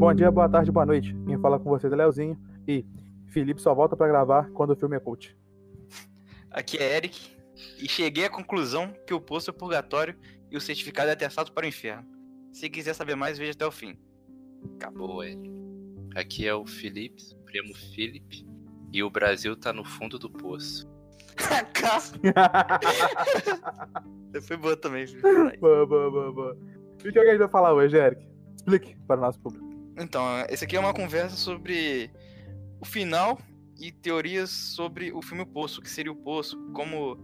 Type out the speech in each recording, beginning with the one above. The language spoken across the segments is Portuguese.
Bom dia, boa tarde, boa noite. Quem fala com vocês é Leozinho e Felipe só volta pra gravar quando o filme é cult. Aqui é Eric e cheguei à conclusão que o poço é o purgatório e o certificado é atestado para o inferno. Se quiser saber mais, veja até o fim. Acabou, Eric. Aqui é o Felipe, Supremo Felipe, e o Brasil tá no fundo do poço. Foi boa também. filho. boa, boa, boa, boa. E o que a gente vai falar hoje, Eric? Explique para o nosso público. Então, esse aqui é uma conversa sobre o final e teorias sobre o filme O Poço, o que seria o Poço, como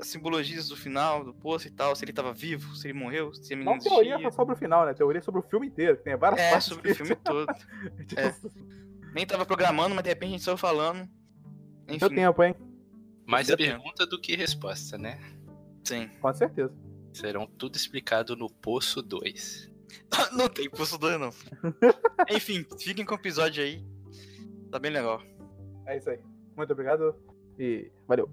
as simbologias do final do Poço e tal, se ele tava vivo, se ele morreu, se ele não Não teoria existia. só sobre o final, né? Teoria sobre o filme inteiro. que Tem várias É, partes sobre o filme todo. É. Nem tava programando, mas de repente a gente saiu falando. Enfim, Deu tempo, hein? Mais Deu tempo. pergunta do que resposta, né? sim. Com certeza. Serão tudo explicado no Poço 2. não tem Poço 2 não. Enfim, fiquem com o episódio aí. Tá bem legal. É isso aí. Muito obrigado e valeu.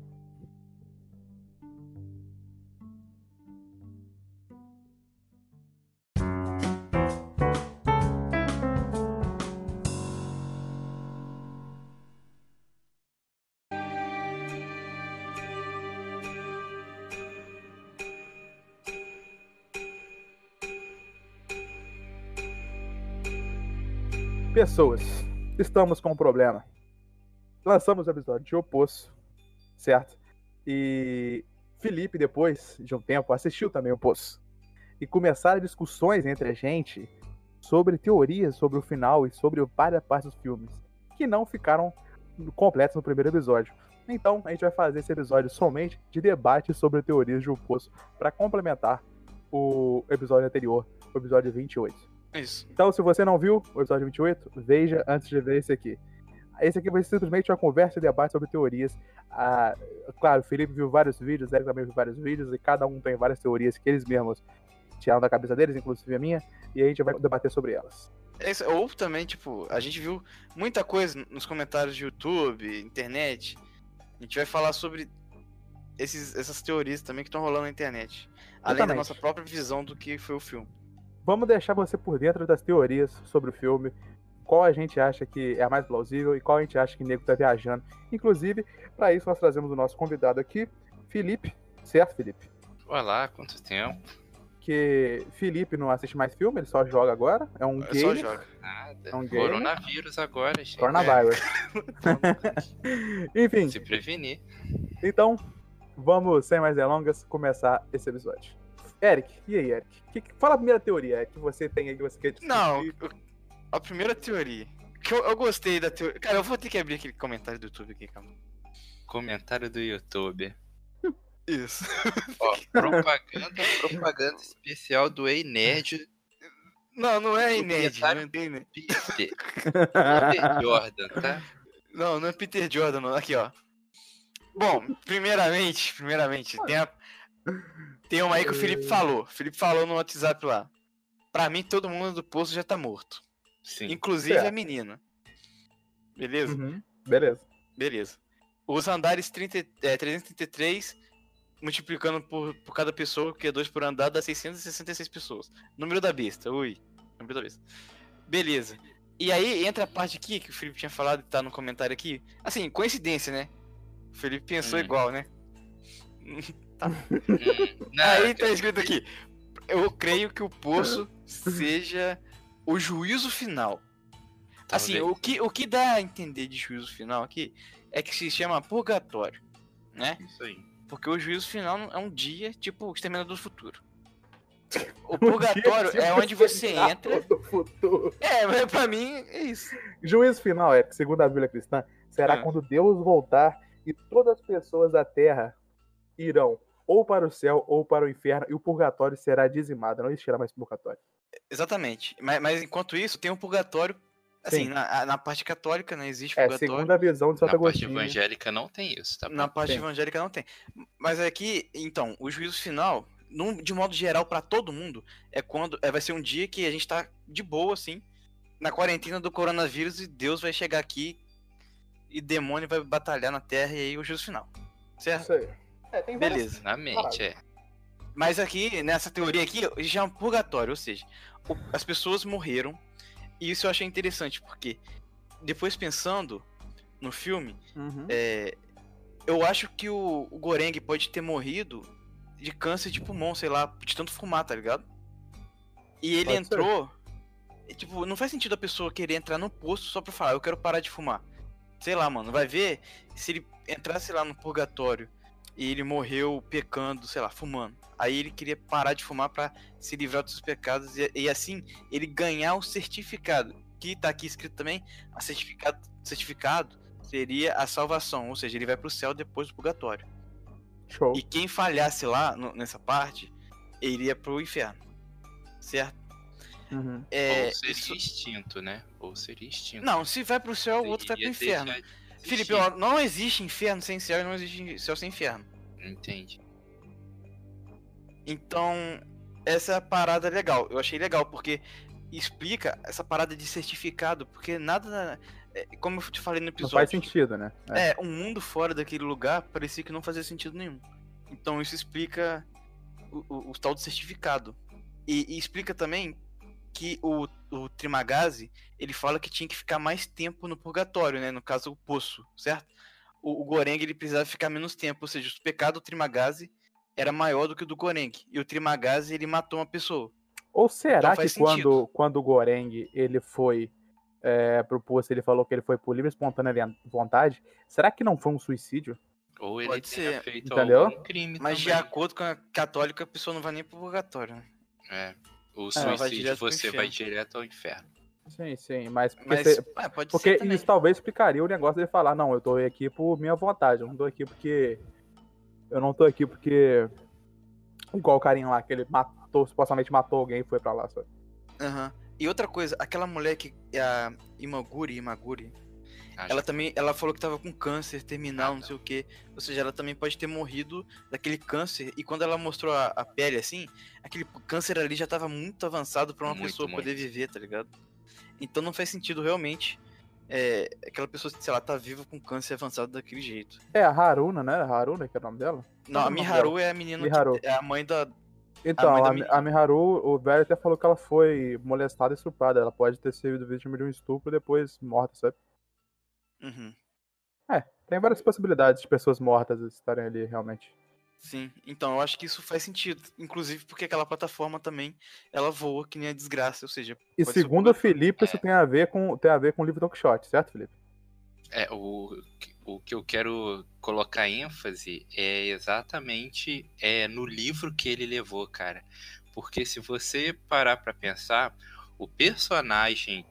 Pessoas, estamos com um problema. Lançamos o episódio de O Poço, certo? E Felipe, depois de um tempo, assistiu também O Poço. E começaram discussões entre a gente sobre teorias sobre o final e sobre várias partes dos filmes, que não ficaram completas no primeiro episódio. Então, a gente vai fazer esse episódio somente de debate sobre teorias de O Poço, para complementar o episódio anterior, o episódio 28. Isso. Então, se você não viu o episódio 28, veja antes de ver esse aqui. Esse aqui vai ser simplesmente uma conversa e debate sobre teorias. Ah, claro, o Felipe viu vários vídeos, Eric também viu vários vídeos, e cada um tem várias teorias que eles mesmos tiraram da cabeça deles, inclusive a minha, e a gente vai debater sobre elas. Ou também, tipo, a gente viu muita coisa nos comentários de YouTube, internet. A gente vai falar sobre esses, essas teorias também que estão rolando na internet. Além da Exatamente. nossa própria visão do que foi o filme. Vamos deixar você por dentro das teorias sobre o filme, qual a gente acha que é a mais plausível e qual a gente acha que o nego tá viajando. Inclusive, para isso nós trazemos o nosso convidado aqui, Felipe, certo, Felipe? Olá, quanto tempo? Que Felipe não assiste mais filme, ele só joga agora, é um É só joga. Nada. É um game? Coronavírus agora, gente. Coronavírus. Enfim, Se prevenir. então, vamos, sem mais delongas, começar esse episódio. Eric, e aí, Eric? Que, que- fala a primeira teoria Eric, que você tem aí que você quer discutir. Não, a primeira teoria. Que eu, eu gostei da teoria. Cara, eu vou ter que abrir aquele comentário do YouTube aqui, calma. Comentário do YouTube. Isso. Ó, propaganda, propaganda especial do Ei Nerd Não, não é inédito. comentário- Não, é inédito. Peter. Peter Jordan, tá? não, não é Peter Jordan, não. Aqui, ó. Bom, primeiramente, primeiramente, tem, a, tem uma aí que o Felipe falou. O Felipe falou no WhatsApp lá. Pra mim, todo mundo do poço já tá morto. Sim. Inclusive Certo. a menina. Beleza? Uhum, beleza. Beleza. Os andares 30, é, 333, multiplicando por, por cada pessoa, que é 2 por andar, dá 666 pessoas. Número da besta, ui. Número da besta. Beleza. E aí entra a parte aqui que o Felipe tinha falado e tá no comentário aqui. Assim, coincidência, né? O Felipe pensou Hum. igual, né? Hum, não, Aí tá escrito aqui. Eu creio que o poço seja o juízo final. Assim, Talvez. o que, o que dá a entender de juízo final aqui é que se chama purgatório, né? Isso aí. Porque o juízo final é um dia, tipo, o exterminador do futuro. O purgatório é onde você entra. Do futuro. É, mas pra mim é isso. Juízo final, Eric, segundo a Bíblia cristã, será Ah. quando Deus voltar e todas as pessoas da terra irão ou para o céu ou para o inferno e o purgatório será dizimado. Não existirá mais purgatório. Exatamente. Mas, mas enquanto isso, tem um purgatório. Assim, Sim. na, na parte católica, né? Existe É, purgatório. segundo a visão de Santo Na parte Agostinho. evangélica não tem isso, tá bom? Na parte Tem. evangélica não tem. Mas aqui, então, o juízo final, num- de modo geral, pra todo mundo, é quando. É, vai ser um dia que a gente tá de boa, assim, na quarentena do coronavírus e Deus vai chegar aqui e demônio vai batalhar na Terra e aí o juízo final. Certo? Isso aí. É, tem várias- Beleza. Na mente, é. Mas aqui, nessa teoria aqui, já é um purgatório, ou seja, o- as pessoas morreram, E isso eu achei interessante, porque depois pensando no filme, Uhum. é, eu acho que o, o Goreng pode ter morrido de câncer de pulmão, sei lá, de tanto fumar, tá ligado? E ele Pode entrou. e, Tipo, não faz sentido a pessoa querer entrar no posto só pra falar, eu quero parar de fumar. Sei lá, mano, vai ver se ele entrasse lá no purgatório e ele morreu pecando, sei lá, fumando. Aí ele queria parar de fumar pra se livrar dos seus pecados e, e assim ele ganhar o certificado. Que tá aqui escrito também, a certificado, certificado seria a salvação, ou seja, ele vai pro céu depois do purgatório. Show. E quem falhasse lá no- nessa parte, iria pro inferno. Certo? Uhum. É, Ou seria isso- extinto, né? Ou seria extinto. Não, se vai pro céu, o outro vai pro inferno. deixar de Felipe, ó, não existe inferno sem céu e não existe céu sem inferno. Entende? Então, essa é a parada legal. Eu achei legal, porque explica essa parada de certificado, porque nada. é, Como eu te falei no Não episódio. faz sentido, né? É, um mundo fora daquele lugar parecia que não fazia sentido nenhum. Então isso explica o, o- o tal do certificado. E, e explica também que o, o Trimagazi, ele fala que tinha que ficar mais tempo no purgatório, né? No caso, o poço, certo? O, o Goreng, ele precisava ficar menos tempo, ou seja, o pecado do Trimagazi era maior do que o do Goreng. E o Trimagazi, ele matou uma pessoa. Ou será Então que quando, quando o Goreng ele foi é, pro posto, ele falou que ele foi por livre e espontânea vontade? Será que não foi um suicídio? Ou ele Pode ser. feito Entendeu? algum crime Mas de também. acordo com a católica, a pessoa não vai nem pro purgatório, né? É. O vai suicídio pro você vai direto ao inferno. Sim, sim, mas porque, Mas, se- é, pode porque também. isso talvez explicaria o negócio dele falar, não, eu tô aqui por minha vontade, eu não tô aqui porque. Eu não tô aqui porque. Igual o carinha lá, que ele matou, supostamente matou alguém e foi pra lá, sabe? Aham. E outra coisa, aquela mulher que é a Imaguri, Imaguri, Acho ela também, ela falou que tava com câncer terminal, Ah, não tá. sei o que. Ou seja, ela também pode ter morrido daquele câncer. E quando ela mostrou a, a pele assim, aquele câncer ali já tava muito avançado pra uma Muito, pessoa poder muito. viver, tá ligado? Então não faz sentido realmente é, aquela pessoa, sei lá, tá viva com câncer avançado daquele jeito. É a Haruna, né? Haruna, que é o nome dela? Não, é a nome Miharu é a menina Miharu. que é a mãe da. Então, a, a Miharu, o velho até falou que ela foi molestada e estuprada. Ela pode ter sido vítima de um estupro e depois morta, sabe? Uhum. Tem várias possibilidades de pessoas mortas estarem ali realmente. Sim, então eu acho que isso faz sentido. Inclusive porque aquela plataforma também, ela voa que nem a desgraça, ou seja, E segundo o Felipe, isso É. tem a ver com tem a ver com o livro Don Quixote, certo, Felipe? É, o, o que eu quero colocar ênfase é exatamente é, no livro que ele levou, cara. Porque se você parar pra pensar, o personagem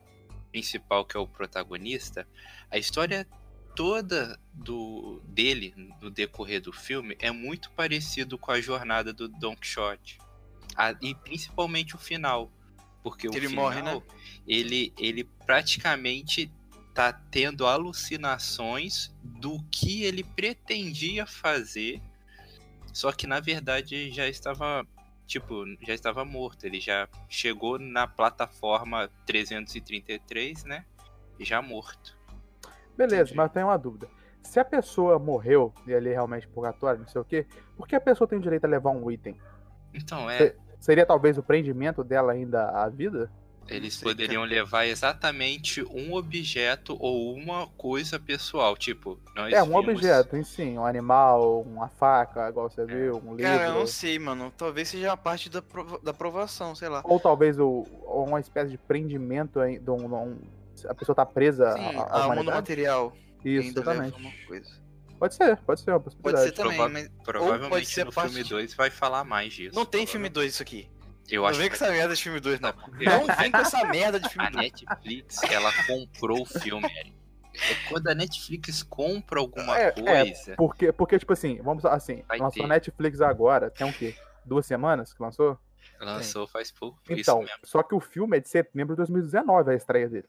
principal, que é o protagonista, a história toda do dele no decorrer do filme é muito parecido com a jornada do Don Quixote. A- e principalmente o final. Porque o Ele final, morre, né? ele, ele praticamente tá tendo alucinações do que ele pretendia fazer, só que na verdade já estava tipo, já estava morto, ele já chegou na plataforma 333, né? Já morto. Beleza, Entendi. mas eu tenho uma dúvida. Se a pessoa morreu e ali realmente purgatório, não sei o quê, por que a pessoa tem o direito a levar um item? Então, é, Seria talvez o prendimento dela ainda à vida? eles poderiam levar exatamente um objeto ou uma coisa pessoal, tipo, nós é, um vimos- objeto, em si, um animal, uma faca, igual você viu, um livro. Cara, eu não sei, mano. Talvez seja a parte da, prova- da aprovação, sei lá. Ou talvez o, ou uma espécie de prendimento de um- a pessoa tá presa Sim, à a mundo material. Isso, exatamente. Pode ser, pode ser uma Pode possibilidade. ser também, Prova- mas Provavelmente ser no parte filme de- 2 vai falar mais disso. não tem filme provavelmente. 2 isso aqui. Eu Não acho vem com que essa merda de filme 2, não. Não vem com essa merda de filme a 2. Netflix, ela comprou o filme, Eric. É quando a Netflix compra alguma É, é, coisa, Porque, porque, tipo assim, vamos assim, Vai lançou ter. a Netflix agora, tem o quê? Duas semanas que lançou? lançou faz pouco. isso Então, mesmo. só que o filme é de setembro de 2019, a estreia dele.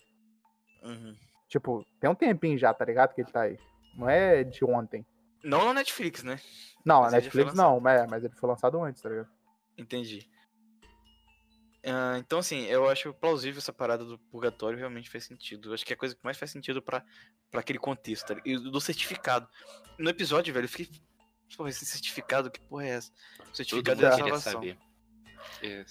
Uhum. Tipo, tem um tempinho já, tá ligado? Que ele tá aí. Não é de ontem. Não na Netflix, né? Não, Mas a ele já foi Netflix não, mas, mas ele foi lançado antes, tá ligado? Entendi. Ah, então, assim, eu acho plausível essa parada do purgatório, realmente faz sentido. Eu acho que é a coisa que mais faz sentido pra, pra aquele contexto, tá? ligado? E do certificado. No episódio, velho, eu fiquei. Porra, esse certificado, que porra é essa? O Todo certificado mundo da queria salvação. saber. É,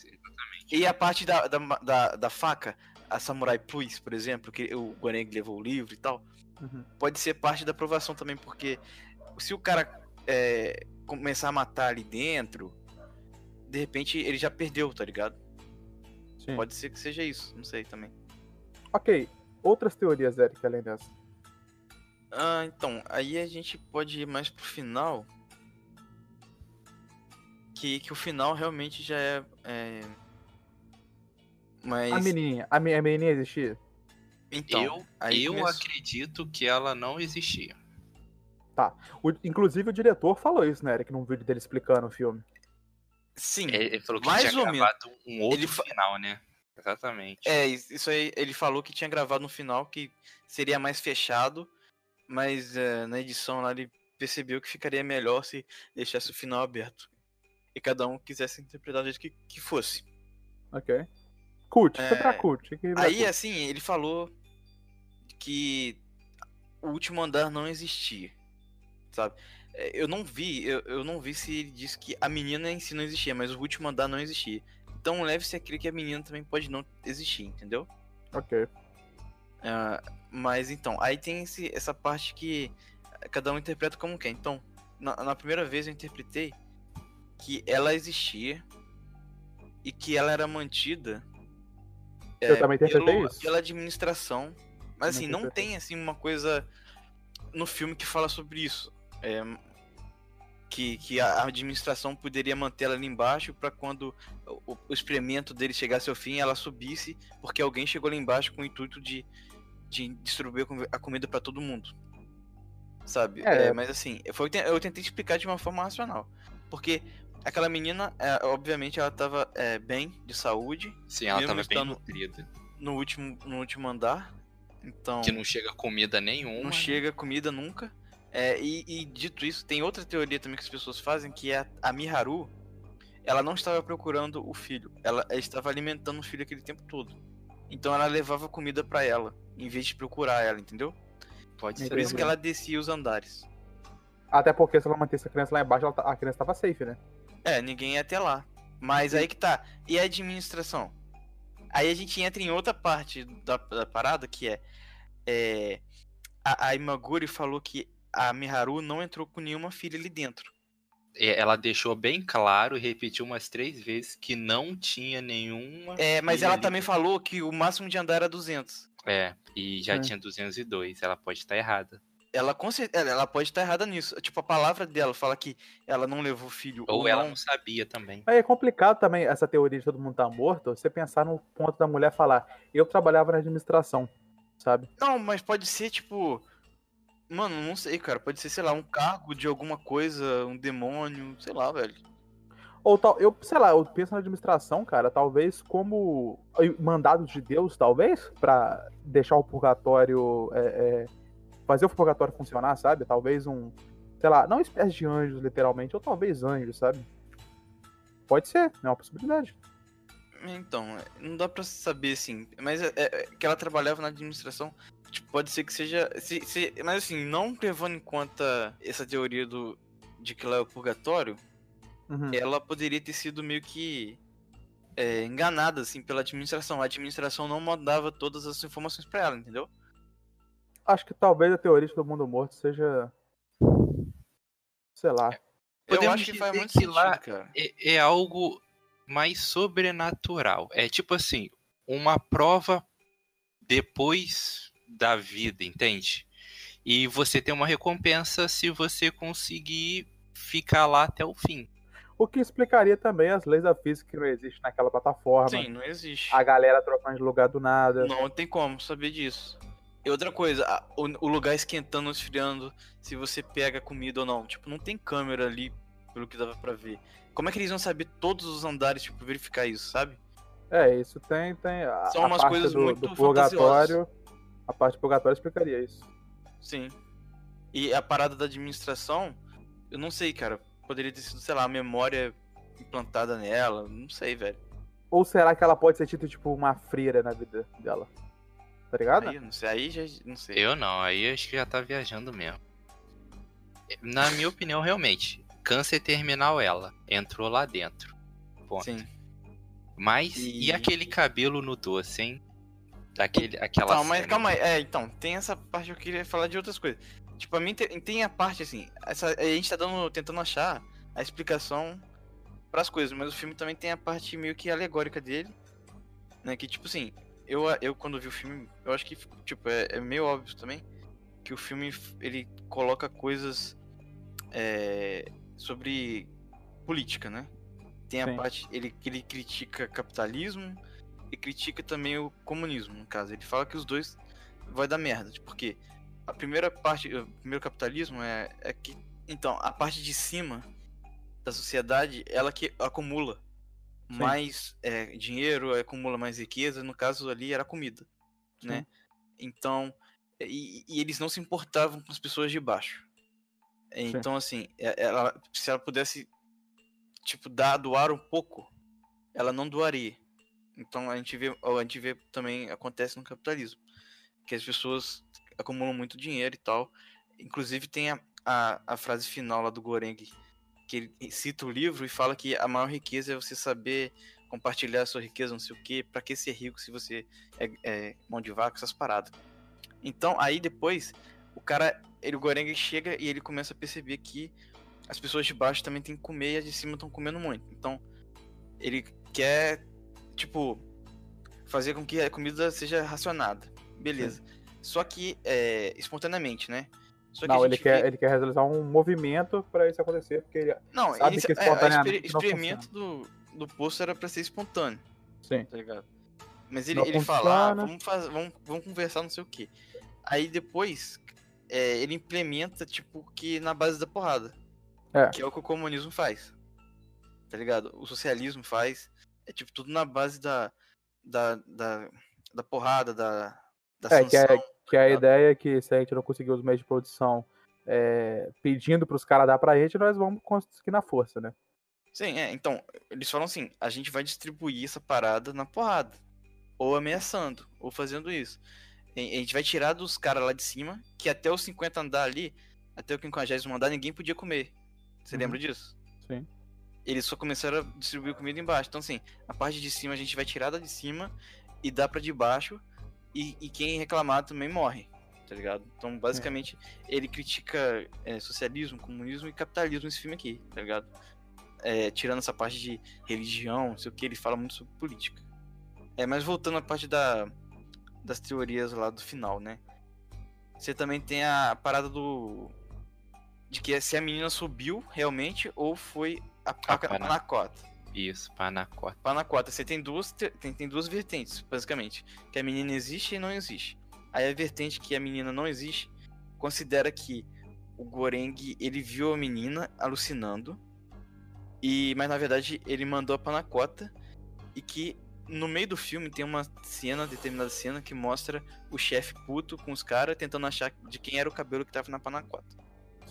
E a parte da, da, da, da faca, a Samurai Plus, por exemplo, que o Guareng levou o livro e tal, Uhum. pode ser parte da aprovação também, porque se o cara é, começar a matar ali dentro, de repente ele já perdeu, tá ligado? Sim. Pode ser que seja isso, não sei também. Ok. Outras teorias, Eric, além dessa. Ah, então, aí a gente pode ir mais pro final. Que, que o final realmente já é. é... Mas. A menininha. A, me- a menininha existia? Então, eu aí eu começou- acredito que ela não existia. O- inclusive o diretor falou isso, né, Eric, num vídeo dele explicando o filme. Sim. Ele ele falou que Mais tinha ou menos. gravado um outro Ele final, né? Exatamente. É, is- isso aí ele falou que tinha gravado no final que seria mais fechado, mas é, na edição lá ele percebeu que ficaria melhor se deixasse o final aberto. E cada um quisesse interpretar do jeito que, que fosse. Ok. Cult, foi pra É, cult. pra Aí, cult. assim, ele falou que o último andar não existia, sabe? É, Eu não vi, eu, eu não vi se ele disse que a menina em si não existia, mas o último andar não existia. Então leve-se a crer que a menina também pode não existir, entendeu? Ok. Ah, mas então, aí tem esse- essa parte que cada um interpreta como quer. Então, na, na primeira vez eu interpretei que ela existia e que ela era mantida Eu também interpretei pelo- isso. pela administração. Mas assim, não tem assim uma coisa no filme que fala sobre isso. É, que, que a administração poderia manter ela ali embaixo para quando o, o experimento dele chegasse ao fim, ela subisse, porque alguém chegou lá embaixo com o intuito de, de distribuir a comi- a comida para todo mundo. Sabe? É. É, mas assim, eu tentei explicar de uma forma racional. Porque aquela menina, é, obviamente, ela tava é, bem de saúde Sim, ela tava bem nutrida. no último, no último andar. Então. Que não chega comida nenhuma. Não né? chega comida nunca. É, e, e dito isso, tem outra teoria também que as pessoas fazem, que é a, a Miharu, ela não estava procurando o filho, ela estava alimentando o filho aquele tempo todo. Então ela levava comida pra ela, em vez de procurar ela, entendeu? Pode ser. Por isso que ela descia os andares. Até porque se ela mantesse a criança lá embaixo, ela tá- a criança tava safe, né? É, ninguém ia até lá. Mas aí que tá. E a administração? Aí a gente entra em outra parte da, da parada, que é. é, a, a Imaguri falou que a Miharu não entrou com nenhuma filha ali dentro. Ela deixou bem claro e repetiu umas três vezes que não tinha nenhuma. É, mas ela ali também falou que o máximo de andar era 200. É, e já É. tinha 202. Ela pode estar errada. Ela, ela ela pode estar errada nisso. Tipo, a palavra dela fala que ela não levou filho ou, Ou ela não. não sabia também. Mas é complicado também essa teoria de todo mundo tá morto, você pensar no ponto da mulher falar, eu trabalhava na administração, sabe? Não, mas pode ser, tipo. Mano, não sei, cara. Pode ser, sei lá, um cargo de alguma coisa, um demônio, sei lá, velho. Ou tal, eu, sei lá, eu penso na administração, cara, talvez como mandados de Deus, talvez, pra deixar o purgatório, é, é, fazer o purgatório funcionar, sabe? Talvez um, sei lá, não espécie de anjos, literalmente, ou talvez anjos, sabe? Pode ser, é uma possibilidade. Então, é, não dá pra saber, assim. Mas é, é que ela trabalhava na administração. Tipo, pode ser que seja. Se, se- mas assim, não levando em conta essa teoria do. De que lá é o purgatório, Uhum. ela poderia ter sido meio que é, enganada, assim, pela administração. A administração não mandava todas as informações pra ela, entendeu? Acho que talvez a teoria todo mundo morto seja. Sei lá. Eu Podemos acho que faz dizer muito que sentido, lá- cara. É, é algo mais sobrenatural. É tipo assim, uma prova depois da vida, entende? E você tem uma recompensa se você conseguir ficar lá até o fim. O que explicaria também as leis da física que não existem naquela plataforma. Sim, não existe. A galera trocando de lugar do nada. Não tem como saber disso. E outra coisa, a- o, o lugar esquentando ou esfriando, se você pega comida ou não. Tipo, não tem câmera ali, pelo que dava pra ver. Como é que eles vão saber todos os andares, tipo, verificar isso, sabe? É, isso tem, tem. A, São umas coisas do, muito do purgatório. A parte do purgatório explicaria isso. Sim. E a parada da administração, eu não sei, cara. Poderia ter sido, sei lá, a memória implantada nela. Não sei, velho. Ou será que ela pode ser tido tipo uma freira na vida dela? Tá ligado? Aí, eu não sei. Aí já não sei. Eu não, aí acho que já tá viajando mesmo. Na minha opinião, realmente, câncer terminal ela entrou lá dentro. Ponto. Sim. Mas e... E- aquele cabelo no doce, hein? Daquele, aquela Não, mas cena. calma aí. É, então, tem essa parte que eu queria falar de outras coisas. Tipo, a mim tem, tem a parte assim, essa, a gente tá dando, tentando achar a explicação pras coisas, mas o filme também tem a parte meio que alegórica dele, né? Que tipo assim, eu, eu quando vi o filme, eu acho que, tipo, é, é meio óbvio também que o filme ele coloca coisas é, sobre política, né? Tem a Sim. parte, ele, ele critica capitalismo e critica também o comunismo, no caso. Ele fala que os dois vai dar merda, porque a primeira parte, o primeiro capitalismo é, é que, então, a parte de cima da sociedade, ela que acumula Sim. mais é, dinheiro, acumula mais riqueza, no caso ali era comida, né? Então, e, e eles não se importavam com as pessoas de baixo. Então, assim, é- ela, se ela pudesse, tipo, dar, doar um pouco, ela não doaria. Então a gente vê, a gente vê também acontece no capitalismo, que as pessoas acumulam muito dinheiro e tal. Inclusive tem a, a, a frase final lá do Goreng, que ele cita o livro e fala que a maior riqueza é você saber compartilhar a sua riqueza, não sei o quê, pra que ser rico se você é, é mão de vaca, essas paradas. Então aí depois o cara, ele, o Goreng chega e ele começa a perceber que as pessoas de baixo também têm que comer e as de cima estão comendo muito. Então ele quer tipo, fazer com que a comida seja racionada. Beleza. Só que, é, espontaneamente, né? Que Não, ele quer, vê- ele quer realizar um movimento pra isso acontecer, porque ele. Não, sabe inicia- que é, o espontaneamente exper- não experimento do, do poço era pra ser espontâneo, Sim. tá ligado? Mas ele, Não ele fala, ah, vamos, faz, vamos, vamos conversar, não sei o quê. Aí depois, é, ele implementa, tipo, que na base da porrada. É. Que é o que o comunismo faz. Tá ligado? O socialismo faz. É tipo tudo na base da. Da, da, da porrada, da. Da É, que é, sanção. Que a ideia é que se a gente não conseguir os meios de produção é, pedindo pros caras dar pra gente, nós vamos conseguir na força, né? Sim, é. Então, eles falam assim: a gente vai distribuir essa parada na porrada. Ou ameaçando, ou fazendo isso. A gente vai tirar dos caras lá de cima, que até os 50 andar ali, até o 50 andar, ninguém podia comer. Você Uhum. lembra disso? Sim. Eles só começaram a distribuir comida embaixo. Então, assim, a parte de cima a gente vai tirar da de cima e dá pra de baixo. E, e quem reclamar também morre. Tá ligado? Então, basicamente, ele critica é, socialismo, comunismo e capitalismo nesse filme aqui, tá ligado? É, tirando essa parte de religião, não sei o que, ele fala muito sobre política. É, mas voltando à parte da, das teorias lá do final, né? Você também tem a parada do. De que se a menina subiu realmente ou foi a, a, A a pana- panacota. Isso, panacota. Panacota, você tem duas, te- tem, tem duas vertentes, basicamente. Que a menina existe e não existe. Aí a vertente que a menina não existe considera que o Goreng ele viu a menina alucinando. E, mas na verdade ele mandou a panacota. E que no meio do filme tem uma cena, determinada cena, que mostra o chefe puto com os caras tentando achar de quem era o cabelo que tava na panacota.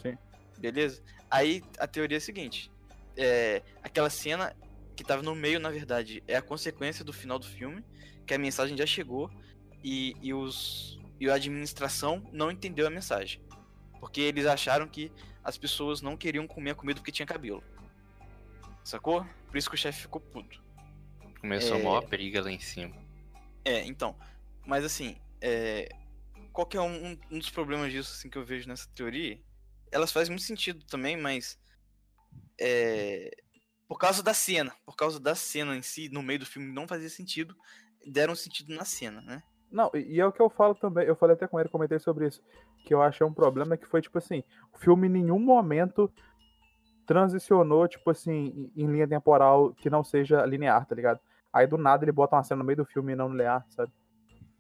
Sim. Beleza? Aí a teoria é a seguinte: é, aquela cena que tava no meio, na verdade, é a consequência do final do filme, que a mensagem já chegou e, e os e a administração não entendeu a mensagem. Porque eles acharam que as pessoas não queriam comer a comida porque tinha cabelo. Sacou? Por isso que o chefe ficou puto. Começou É. a maior briga lá em cima. É, então. Mas assim, é, qual que é um, um dos problemas disso assim, que eu vejo nessa teoria? Elas fazem muito sentido também, mas. É, por causa da cena. Por causa da cena em si, no meio do filme, não fazia sentido. Deram sentido na cena, né? Não, e é o que eu falo também, eu falei até com ele, comentei sobre isso, que eu achei um problema que foi, tipo assim, o filme em nenhum momento transicionou, tipo assim, em linha temporal que não seja linear, tá ligado? Aí do nada ele bota uma cena no meio do filme e não linear, sabe?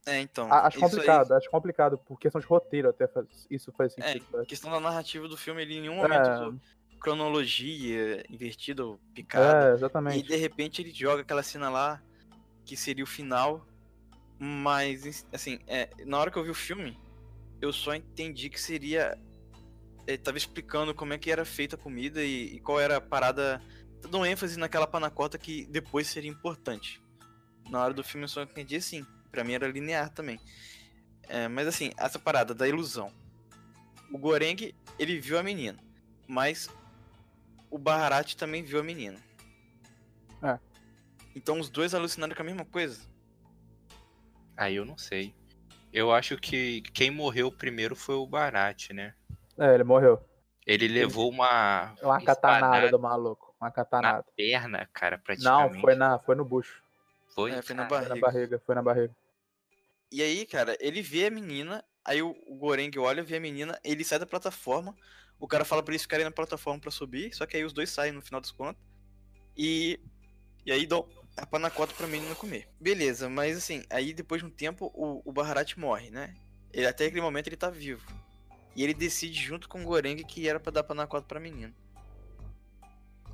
É, então. Acho isso aí- complicado, acho complicado, por questão de roteiro até faz- isso faz É, sentido. sabe? questão da narrativa do filme, ele em nenhum momento É. cronologia invertida ou picada. É, E exatamente. de repente ele joga aquela cena lá, que seria o final. Mas, assim, é, na hora que eu vi o filme, eu só entendi que seria. Ele tava explicando como é que era feita a comida e, e qual era a parada. Dando ênfase naquela panacota que depois seria importante. Na hora do filme eu só entendi assim. Pra mim era linear também. É, mas assim, essa parada da ilusão. O Goreng, ele viu a menina. Mas o Baharat também viu a menina. É. Então os dois alucinaram com a mesma coisa. Aí eu não sei. Eu acho que quem morreu primeiro foi o Barat, né? É, ele morreu. Ele levou uma. Uma catanada do maluco. Uma na catanada. perna, cara, praticamente. Não, foi, na, foi no bucho. Foi? É, foi na Cara, Foi na barriga. barriga, foi na barriga. E aí, cara, ele vê a menina, aí o, o Goreng olha, vê a menina, ele sai da plataforma, o cara fala pra eles ficarem na plataforma pra subir, só que aí os dois saem no final das contas. E. E aí dão a panacota pra menina comer. Beleza, mas assim, aí depois de um tempo o, o Baharat morre, né? Ele, até aquele momento ele tá vivo. E ele decide junto com o Goreng que era pra dar panacota pra menina.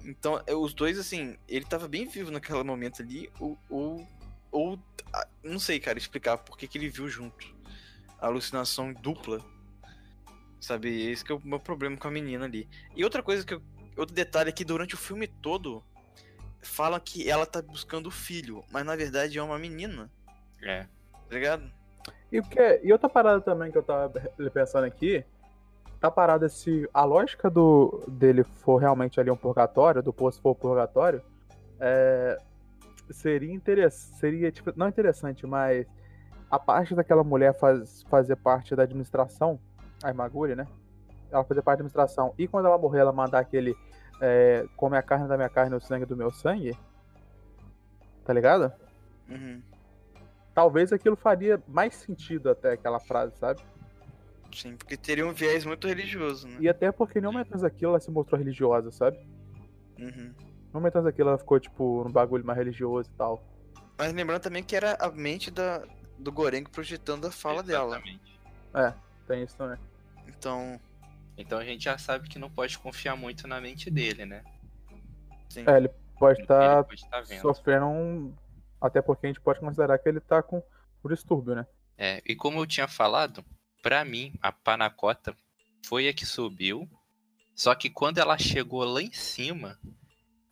Então, é, os dois, assim, ele tava bem vivo naquele momento ali, ou. ou, ou não sei, cara, explicar por que que ele viu junto. Alucinação dupla. Sabe? Esse que é o meu problema com a menina ali. E outra coisa que eu. Outro detalhe é que durante o filme todo. Fala que ela tá buscando o filho, mas na verdade é uma menina, É. tá ligado? E, porque, e outra parada também que eu tava pensando aqui, tá parada se a lógica do dele for realmente ali um purgatório, do poço for um purgatório, é, seria interessante, seria, tipo, não interessante, mas a parte daquela mulher faz, fazer parte da administração, a Imaguri, né? Ela fazer parte da administração, e quando ela morrer, ela mandar aquele é, come a carne da minha carne e o sangue do meu sangue, tá ligado? Uhum. Talvez aquilo faria mais sentido até aquela frase, sabe? Sim, porque teria um viés muito religioso, né? E até porque em nenhum momento daquilo ela se mostrou religiosa, sabe? Uhum. nenhum momento daquilo ela ficou, tipo, num bagulho mais religioso e tal. Mas lembrando também que era a mente da, do Goreng projetando a fala dela. Exatamente. Tem isso também. Então, Então a gente já sabe que não pode confiar muito na mente dele, né? sim. É, ele pode estar pode estar vendo. sofrendo um. Até porque a gente pode considerar que ele tá com o distúrbio, né? É, e como eu tinha falado, pra mim, a Panacota foi a que subiu. Só que quando ela chegou lá em cima,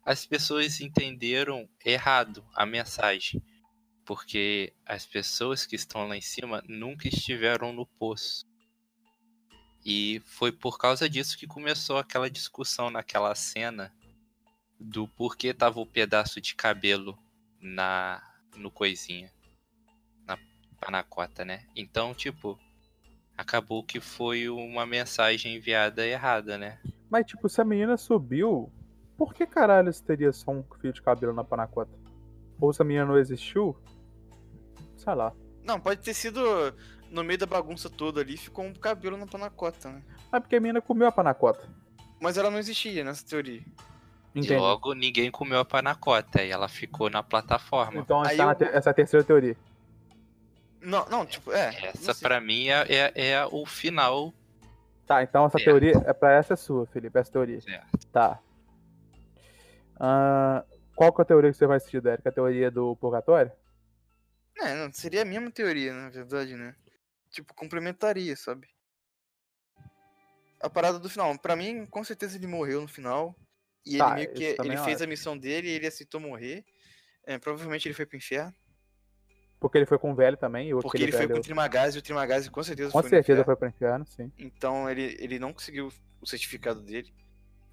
as pessoas entenderam errado a mensagem. Porque as pessoas que estão lá em cima nunca estiveram no poço. E foi por causa disso que começou aquela discussão naquela cena do porquê tava o pedaço de cabelo na no coisinha. Na panacota, né? Então, tipo, acabou que foi uma mensagem enviada errada, né? Mas, tipo, se a menina subiu, por que caralho teria só um fio de cabelo na panacota? Ou se a menina não existiu? Sei lá. Não, pode ter sido no meio da bagunça toda ali, ficou um cabelo na panacota, né? É porque a menina comeu a panacota. Mas ela não existia nessa teoria. E Entende? logo ninguém comeu a panacota e ela ficou na plataforma. Então Aí essa, é eu- te- essa é a terceira teoria. Não, não, tipo, é. Essa pra mim é, é, é o final. Tá, então essa Certo. teoria é pra essa é sua, Felipe, essa teoria. Certo. Tá. Ah, qual é a teoria que você vai assistir, Derek? A teoria do purgatório? É, não, seria a mesma teoria, na verdade, né? Tipo, complementaria, sabe? A parada do final. Pra mim, com certeza ele morreu no final. E Tá, ele meio que. Ele eu fez acho. a missão dele e ele aceitou morrer. É, provavelmente ele foi pro inferno. Porque ele foi com o velho também. E Porque ele foi velho, com o Trimagazzi e o Trimagazzi com certeza com foi certeza inferno. foi pro inferno, sim. Então ele, ele não conseguiu o certificado dele.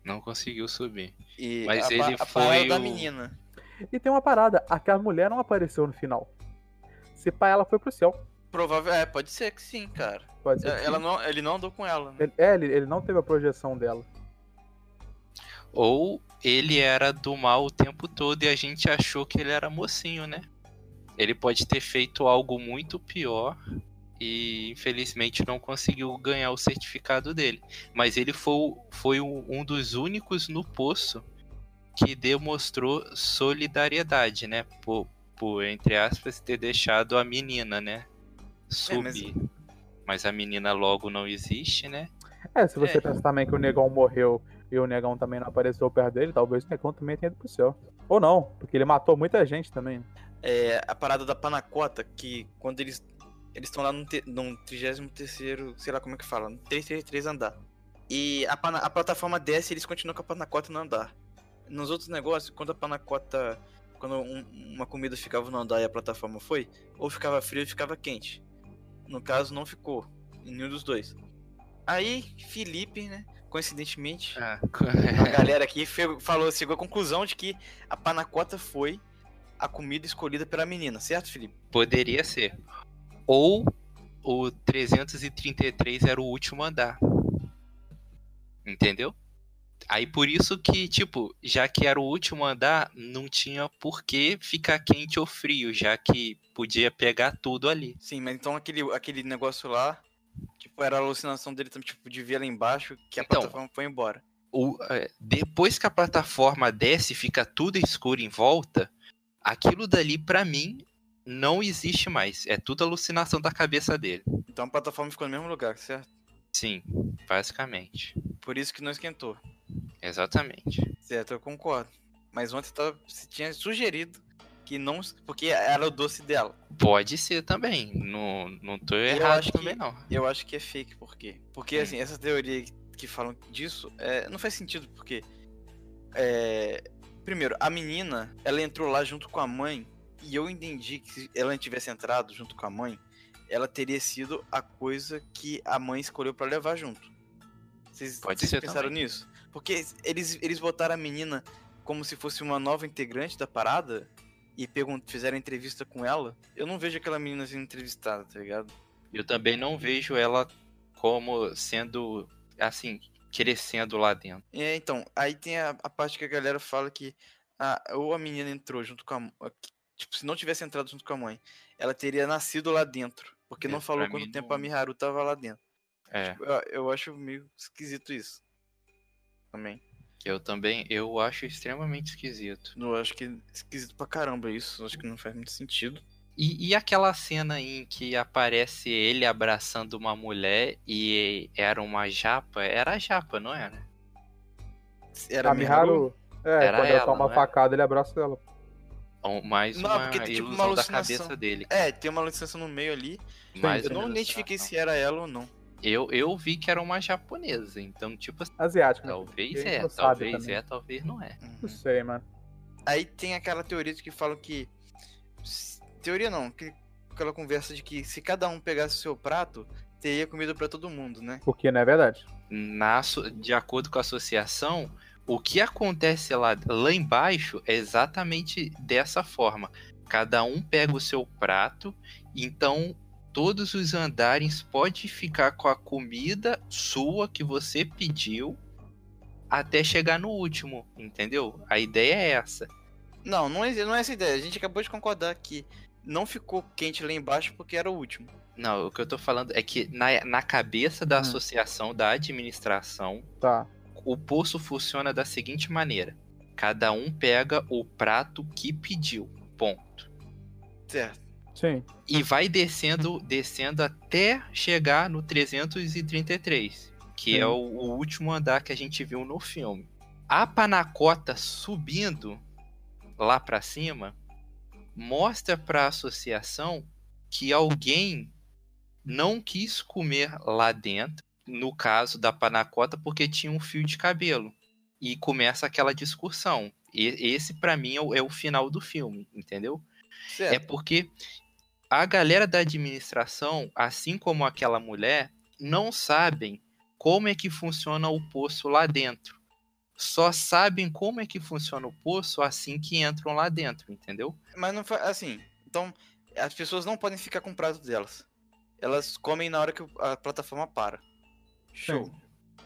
Não conseguiu subir. E Mas a, ele a foi da o- menina. E tem uma parada, aquela mulher não apareceu no final. Se pá, ela foi pro céu. Provável. É, pode ser que sim, cara. Pode ser. É, Ela sim. não, ele não andou com ela, né? Ele, é, ele, ele não teve a projeção dela. Ou ele era do mal o tempo todo e a gente achou que ele era mocinho, né? Ele pode ter feito algo muito pior e infelizmente não conseguiu ganhar o certificado dele. Mas ele foi, foi um dos únicos no poço que demonstrou solidariedade, né? Por, por, entre aspas, ter deixado a menina, né? Subir. mas... a menina logo não existe, né? É, se você É. pensar também que o negão morreu e o negão também não apareceu perto dele, talvez o negão também tenha ido pro céu. Ou não, porque ele matou muita gente também. É, a parada da panacota, que quando eles eles estão lá no, te, no 33 sei lá como é que fala, no 333 andar. E a, a plataforma desce e eles continuam com a panacota no andar. Nos outros negócios, quando a panacota. Quando um- uma comida ficava no andar e a plataforma foi, ou ficava frio ou ficava quente. No caso, não ficou. Em nenhum dos dois. Aí, Felipe, né? Coincidentemente, Ah, a galera aqui falou, chegou à conclusão de que a panacota foi a comida escolhida pela menina, certo, Felipe? Poderia ser. Ou o 333 era o último andar. Entendeu? Aí por isso que, tipo, já que era o último andar, não tinha por que ficar quente ou frio, já que podia pegar tudo ali. Sim, mas então aquele, aquele negócio lá, tipo, era a alucinação dele também, tipo, de ver lá embaixo que a Então. plataforma foi embora. O, é, depois que a plataforma desce e fica tudo escuro em volta, aquilo dali pra mim não existe mais. É tudo alucinação da cabeça dele. Então a plataforma ficou no mesmo lugar, certo? Sim, basicamente. Por isso que não esquentou. Exatamente. Certo, eu concordo. Mas ontem você tinha sugerido que não. Porque era o doce dela. Pode ser também. Não, não tô Eu errado acho também, que- não. Eu acho que é fake, por quê? Porque, Hum. assim, essa teoria que falam disso é, não faz sentido, porque. é, primeiro, a menina, ela entrou lá junto com a mãe, e eu entendi que se ela tivesse entrado junto com a mãe, ela teria sido a coisa que a mãe escolheu pra levar junto. Vocês, Pode vocês ser pensaram também. nisso? Porque eles, eles botaram a menina como se fosse uma nova integrante da parada e fizeram entrevista com ela. Eu não vejo aquela menina sendo entrevistada, tá ligado? Eu também não vejo ela como sendo, assim, crescendo lá dentro. É, então, aí tem a, a parte que a galera fala que a, ou a menina entrou junto com a, Tipo, se não tivesse entrado junto com a mãe, ela teria nascido lá dentro. Porque É, não falou quanto mim tempo não- a Miharu tava lá dentro. É, Eu, eu acho meio esquisito isso. Também. eu também, eu acho extremamente esquisito. Eu acho que é esquisito pra caramba isso. Eu acho que não faz muito sentido. E, e aquela cena em que aparece ele abraçando uma mulher e era uma japa? Era a japa, não era? Era a Miharu, é, Era quando ela ela, toma uma é? facada, ele abraça ela. Ou mais Não, uma porque tem, tipo, uma ilusão da alucinação. cabeça dele. É, tem uma licença no meio ali. Mais eu não identifiquei se era ela ou não. Eu, eu vi que era uma japonesa, então, tipo, assim, Asiática. né? talvez é, talvez também. é, talvez não é. Uhum. Não sei, mano. Aí tem aquela teoria de que falam que. Teoria não, que aquela conversa de que se cada um pegasse o seu prato, teria comida pra todo mundo, né? Porque não é verdade. Na, de acordo com a associação, o que acontece lá, lá embaixo é exatamente dessa forma. Cada um pega o seu prato, então todos os andares pode ficar com a comida sua que você pediu até chegar no último, entendeu? A ideia é essa. Não, não é, não é essa a ideia. A gente acabou de concordar que não ficou quente lá embaixo porque era o último. Não, o que eu tô falando é que na, na cabeça da Hum. associação, da administração, Tá. O poço funciona da seguinte maneira: cada um pega o prato que pediu, ponto. Certo. Sim. E vai descendo, descendo até chegar no 333, que Sim. é o, o último andar que a gente viu no filme. A panacota subindo lá pra cima mostra pra associação que alguém não quis comer lá dentro, no caso da panacota, porque tinha um fio de cabelo. E começa aquela discussão. E esse, pra mim, é o, é o final do filme, entendeu? Certo. É porque a galera da administração, assim como aquela mulher, não sabem como é que funciona o poço lá dentro. Só sabem como é que funciona o poço assim que entram lá dentro, entendeu? Mas não assim. Então, as pessoas não podem ficar com o prato delas. Elas comem na hora que a plataforma para. Show.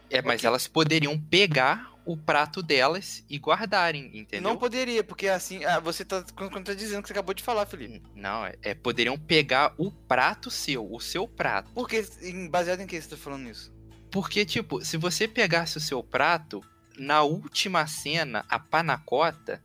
É, mas Ok. elas poderiam pegar o prato delas e guardarem, entendeu? Não poderia, porque assim. Ah, você tá contradizendo o que você acabou de falar, Felipe. Não, é, é, poderiam pegar o prato seu, o seu prato. Porque, em- baseado em que você tá falando isso? Porque, tipo, se você pegasse o seu prato, na última cena, a panacota,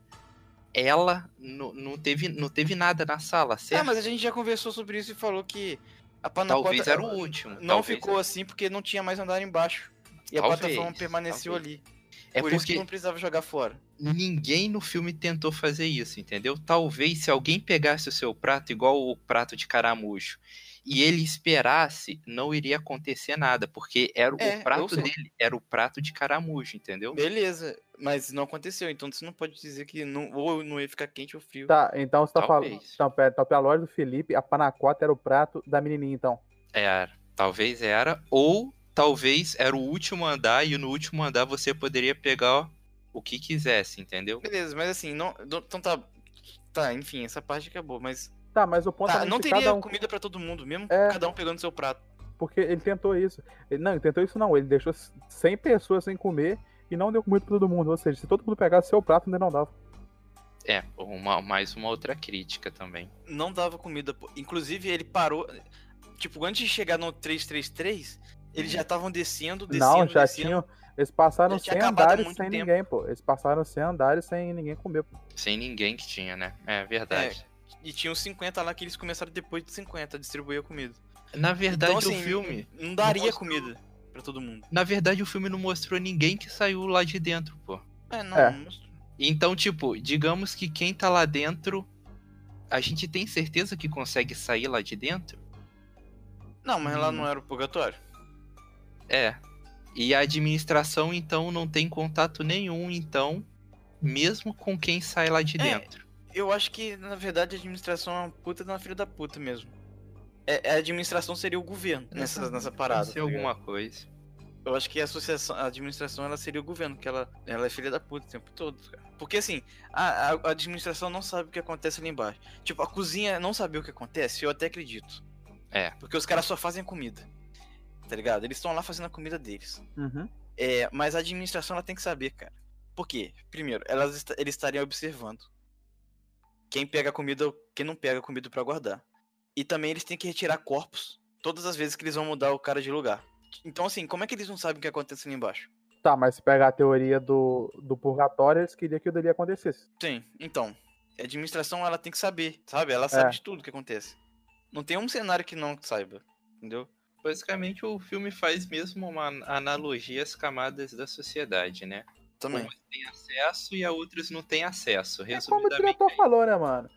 ela não teve, não teve nada na sala, Ah, certo? mas a gente já conversou sobre isso e falou que a panacota Talvez era o último. não talvez ficou assim porque não tinha mais andar embaixo. E a Talvez, plataforma permaneceu talvez. ali. É Por isso que porque não precisava jogar fora. ninguém no filme tentou fazer isso, entendeu? Talvez se alguém pegasse o seu prato, igual o prato de caramujo, e ele esperasse, não iria acontecer nada, porque era o- É, o prato dele era o prato de caramujo, entendeu? Beleza, mas não aconteceu. Então você não pode dizer que não, ou não ia ficar quente ou frio. Tá, então você tá falando. Talvez. Então, pera, então, pela loja do Felipe, a panacota era o prato da menininha, então. Era. Talvez era. Ou talvez era o último andar e no último andar você poderia pegar o que quisesse, entendeu? Beleza, mas assim, não, não- então tá. Tá, enfim, essa parte acabou, mas. Tá, mas o ponto Tá, é não que teria cada um. comida pra todo mundo, mesmo É. cada um pegando seu prato. Porque ele tentou isso. Ele- não, ele tentou isso não. Ele deixou 100 pessoas sem comer e não deu comida pra todo mundo. Ou seja, se todo mundo pegasse seu prato, ainda não dava. É, uma, mais uma outra crítica também. Não dava comida. pô. Inclusive, ele parou. Tipo, antes de chegar no 333, eles já estavam descendo, descendo. não, já descendo. tinham. Eles passaram Já tinha 100 acabado há andares sem tempo. ninguém, pô. Eles passaram 100 andares sem ninguém comer, pô. Sem ninguém que tinha, né? É verdade. E tinha uns 50 lá que eles começaram depois de 50 a distribuir a comida. Na verdade, então, assim, o filme. Não daria mostrou- comida pra todo mundo. Na verdade, o filme não mostrou ninguém que saiu lá de dentro, pô. É, não. É. não mostrou. Então, tipo, digamos que quem tá lá dentro. A gente tem certeza que consegue sair lá de dentro? Não, mas lá Hum. não era o purgatório. É. E a administração, então, não tem contato nenhum, então, mesmo com quem sai lá de É, dentro. Eu acho que, na verdade, a administração é uma puta na filha da puta mesmo. É, a administração seria o governo nessa, nessa parada. Pode ser tá alguma coisa. Eu acho que a associação, a administração, ela seria o governo, porque ela, ela é filha da puta o tempo todo, cara. Porque assim, a, a- administração não sabe o que acontece ali embaixo. Tipo, a cozinha não saber o que acontece, eu até acredito. É. Porque os caras só fazem a comida. Tá ligado? Eles estão lá fazendo a comida deles. Uhum. É, mas a administração ela tem que saber, cara. Por quê? Primeiro, elas, est- eles estariam observando. Quem pega a comida, quem não pega a comida pra guardar. E também eles têm que retirar corpos todas as vezes que eles vão mudar o cara de lugar. Então, assim, como é que eles não sabem o que acontece ali embaixo? Tá, mas se pegar a teoria do, do purgatório, eles queriam que aquilo ali acontecesse. Sim, então. A administração ela tem que saber, sabe? Ela sabe É. de tudo que acontece. Não tem um cenário que não saiba, entendeu? Basicamente, o filme faz mesmo uma analogia às camadas da sociedade, né? Também. Umas têm acesso e a outras não têm acesso. É como o diretor falou, né, mano?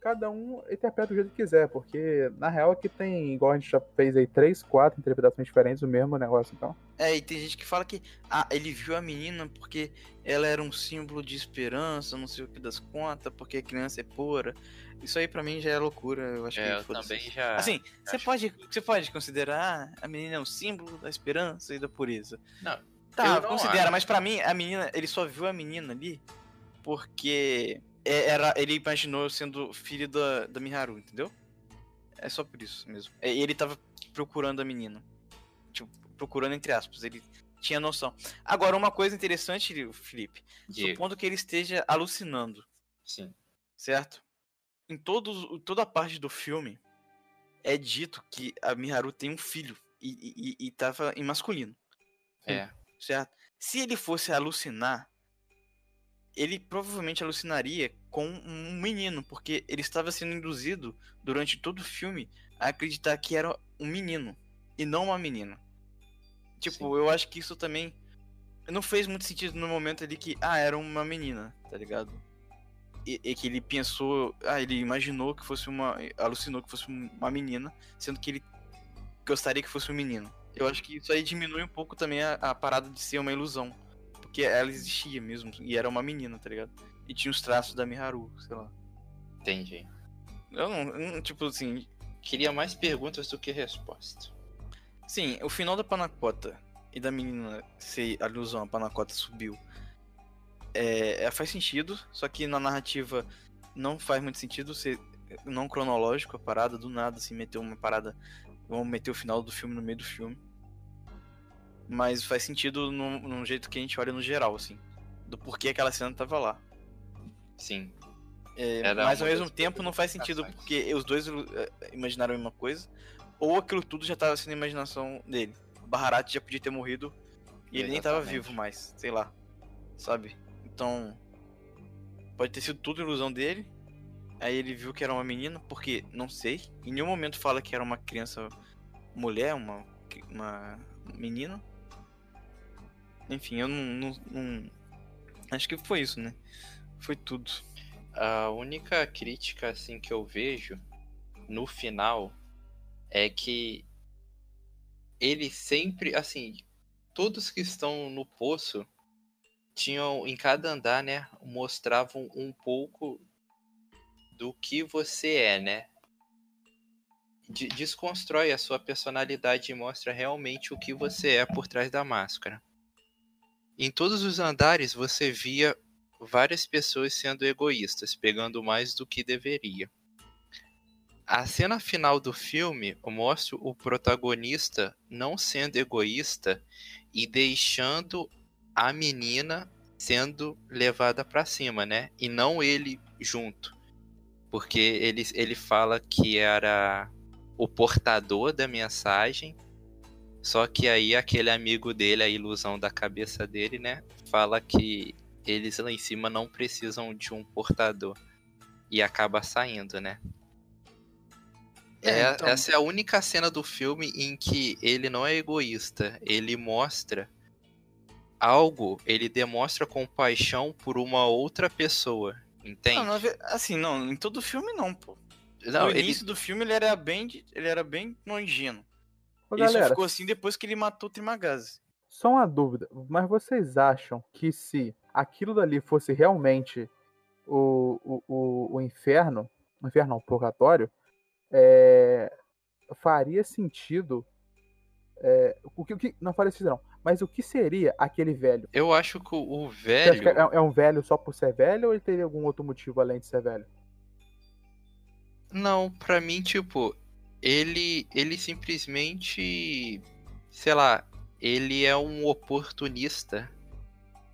Cada um interpreta do jeito que quiser, porque na real é que tem, igual a gente já fez aí, três, quatro interpretações diferentes do mesmo negócio, então. É, e tem gente que fala que ah, ele viu a menina porque ela era um símbolo de esperança, não sei o que das contas, porque a criança é pura. Isso aí pra mim já é loucura, eu acho é, que eu também já. Assim, você pode, você pode considerar ah, a menina é um símbolo da esperança e da pureza. Não, Tá, considera, acho. mas pra mim a menina, ele só viu a menina ali porque é- era, ele imaginou sendo filho da, da Miharu, entendeu? É só por isso mesmo. É, E ele tava procurando a menina. Tipo, procurando entre aspas, ele tinha noção. Agora, uma coisa interessante, Felipe, Diego, supondo que ele esteja alucinando, sim. certo? Em todos, toda a parte do filme é dito que a Miharu tem um filho e, e, e tava em masculino É. certo? Se ele fosse alucinar, ele provavelmente alucinaria com um menino, porque ele estava sendo induzido durante todo o filme a acreditar que era um menino e não uma menina. Tipo, Sim. eu acho que isso também não fez muito sentido no momento ali que, ah, era uma menina, tá ligado? E, e que ele pensou, ah, ele imaginou que fosse uma, alucinou que fosse uma menina, sendo que ele gostaria que fosse um menino. Eu acho que isso aí diminui um pouco também a, a parada de ser uma ilusão. Porque ela existia mesmo, e era uma menina, tá ligado? E tinha os traços da Miharu, sei lá. Entendi. Eu não, não- tipo assim, Queria mais perguntas do que resposta. sim, o final da Panacota e da menina ser alusão, a Panacota subiu. É, é, faz sentido, só que na narrativa não faz muito sentido ser não cronológico a parada, do nada, assim, meter uma parada. Vamos meter o final do filme no meio do filme. Mas faz sentido no jeito que a gente olha no geral, assim. Do porquê aquela cena tava lá. Sim. É, mas ao mesmo tempo não faz sentido porque os dois eh, imaginaram a mesma coisa, ou aquilo tudo já tava sendo a imaginação dele. O Baharat já podia ter morrido e ele nem tava Exatamente. vivo mais, sei lá. Sabe? Então. Pode ter sido tudo ilusão dele. Aí ele viu que era uma menina, porque não sei. Em nenhum momento fala que era uma criança mulher, uma, uma menina. Enfim, eu não, não- não- Acho que foi isso, né? Foi tudo. A única crítica assim que eu vejo no final é que ele sempre, assim, todos que estão no poço tinham em cada andar, né, mostravam um pouco do que você é, né? De- desconstrói a sua personalidade e mostra realmente o que você é por trás da máscara. Em todos os andares você via várias pessoas sendo egoístas, pegando mais do que deveria. A cena final do filme mostra o protagonista não sendo egoísta e deixando a menina sendo levada para cima, né? E não ele junto. Porque ele, ele fala que era o portador da mensagem. Só que aí aquele amigo dele, a ilusão da cabeça dele, né? Fala que eles lá em cima não precisam de um portador. E acaba saindo, né? É, É, então- Essa é a única cena do filme em que ele não é egoísta. Ele mostra algo, ele demonstra compaixão por uma outra pessoa. Entende? Não, assim, não, em todo filme não, pô. Não, no ele- início do filme ele era bem, ele era bem nojento. Ô, galera, ficou assim depois que ele matou o Trimagazi. só uma dúvida. Mas vocês acham que se aquilo dali fosse realmente o, o, o, o inferno, o inferno não, o purgatório, é, faria sentido. é, o, que, o que- não faria sentido, não. Mas o que seria aquele velho? Eu acho que o velho. que é, é um velho só por ser velho ou ele teria algum outro motivo além de ser velho? Não, pra mim, tipo, ele, ele simplesmente, sei lá, ele é um oportunista.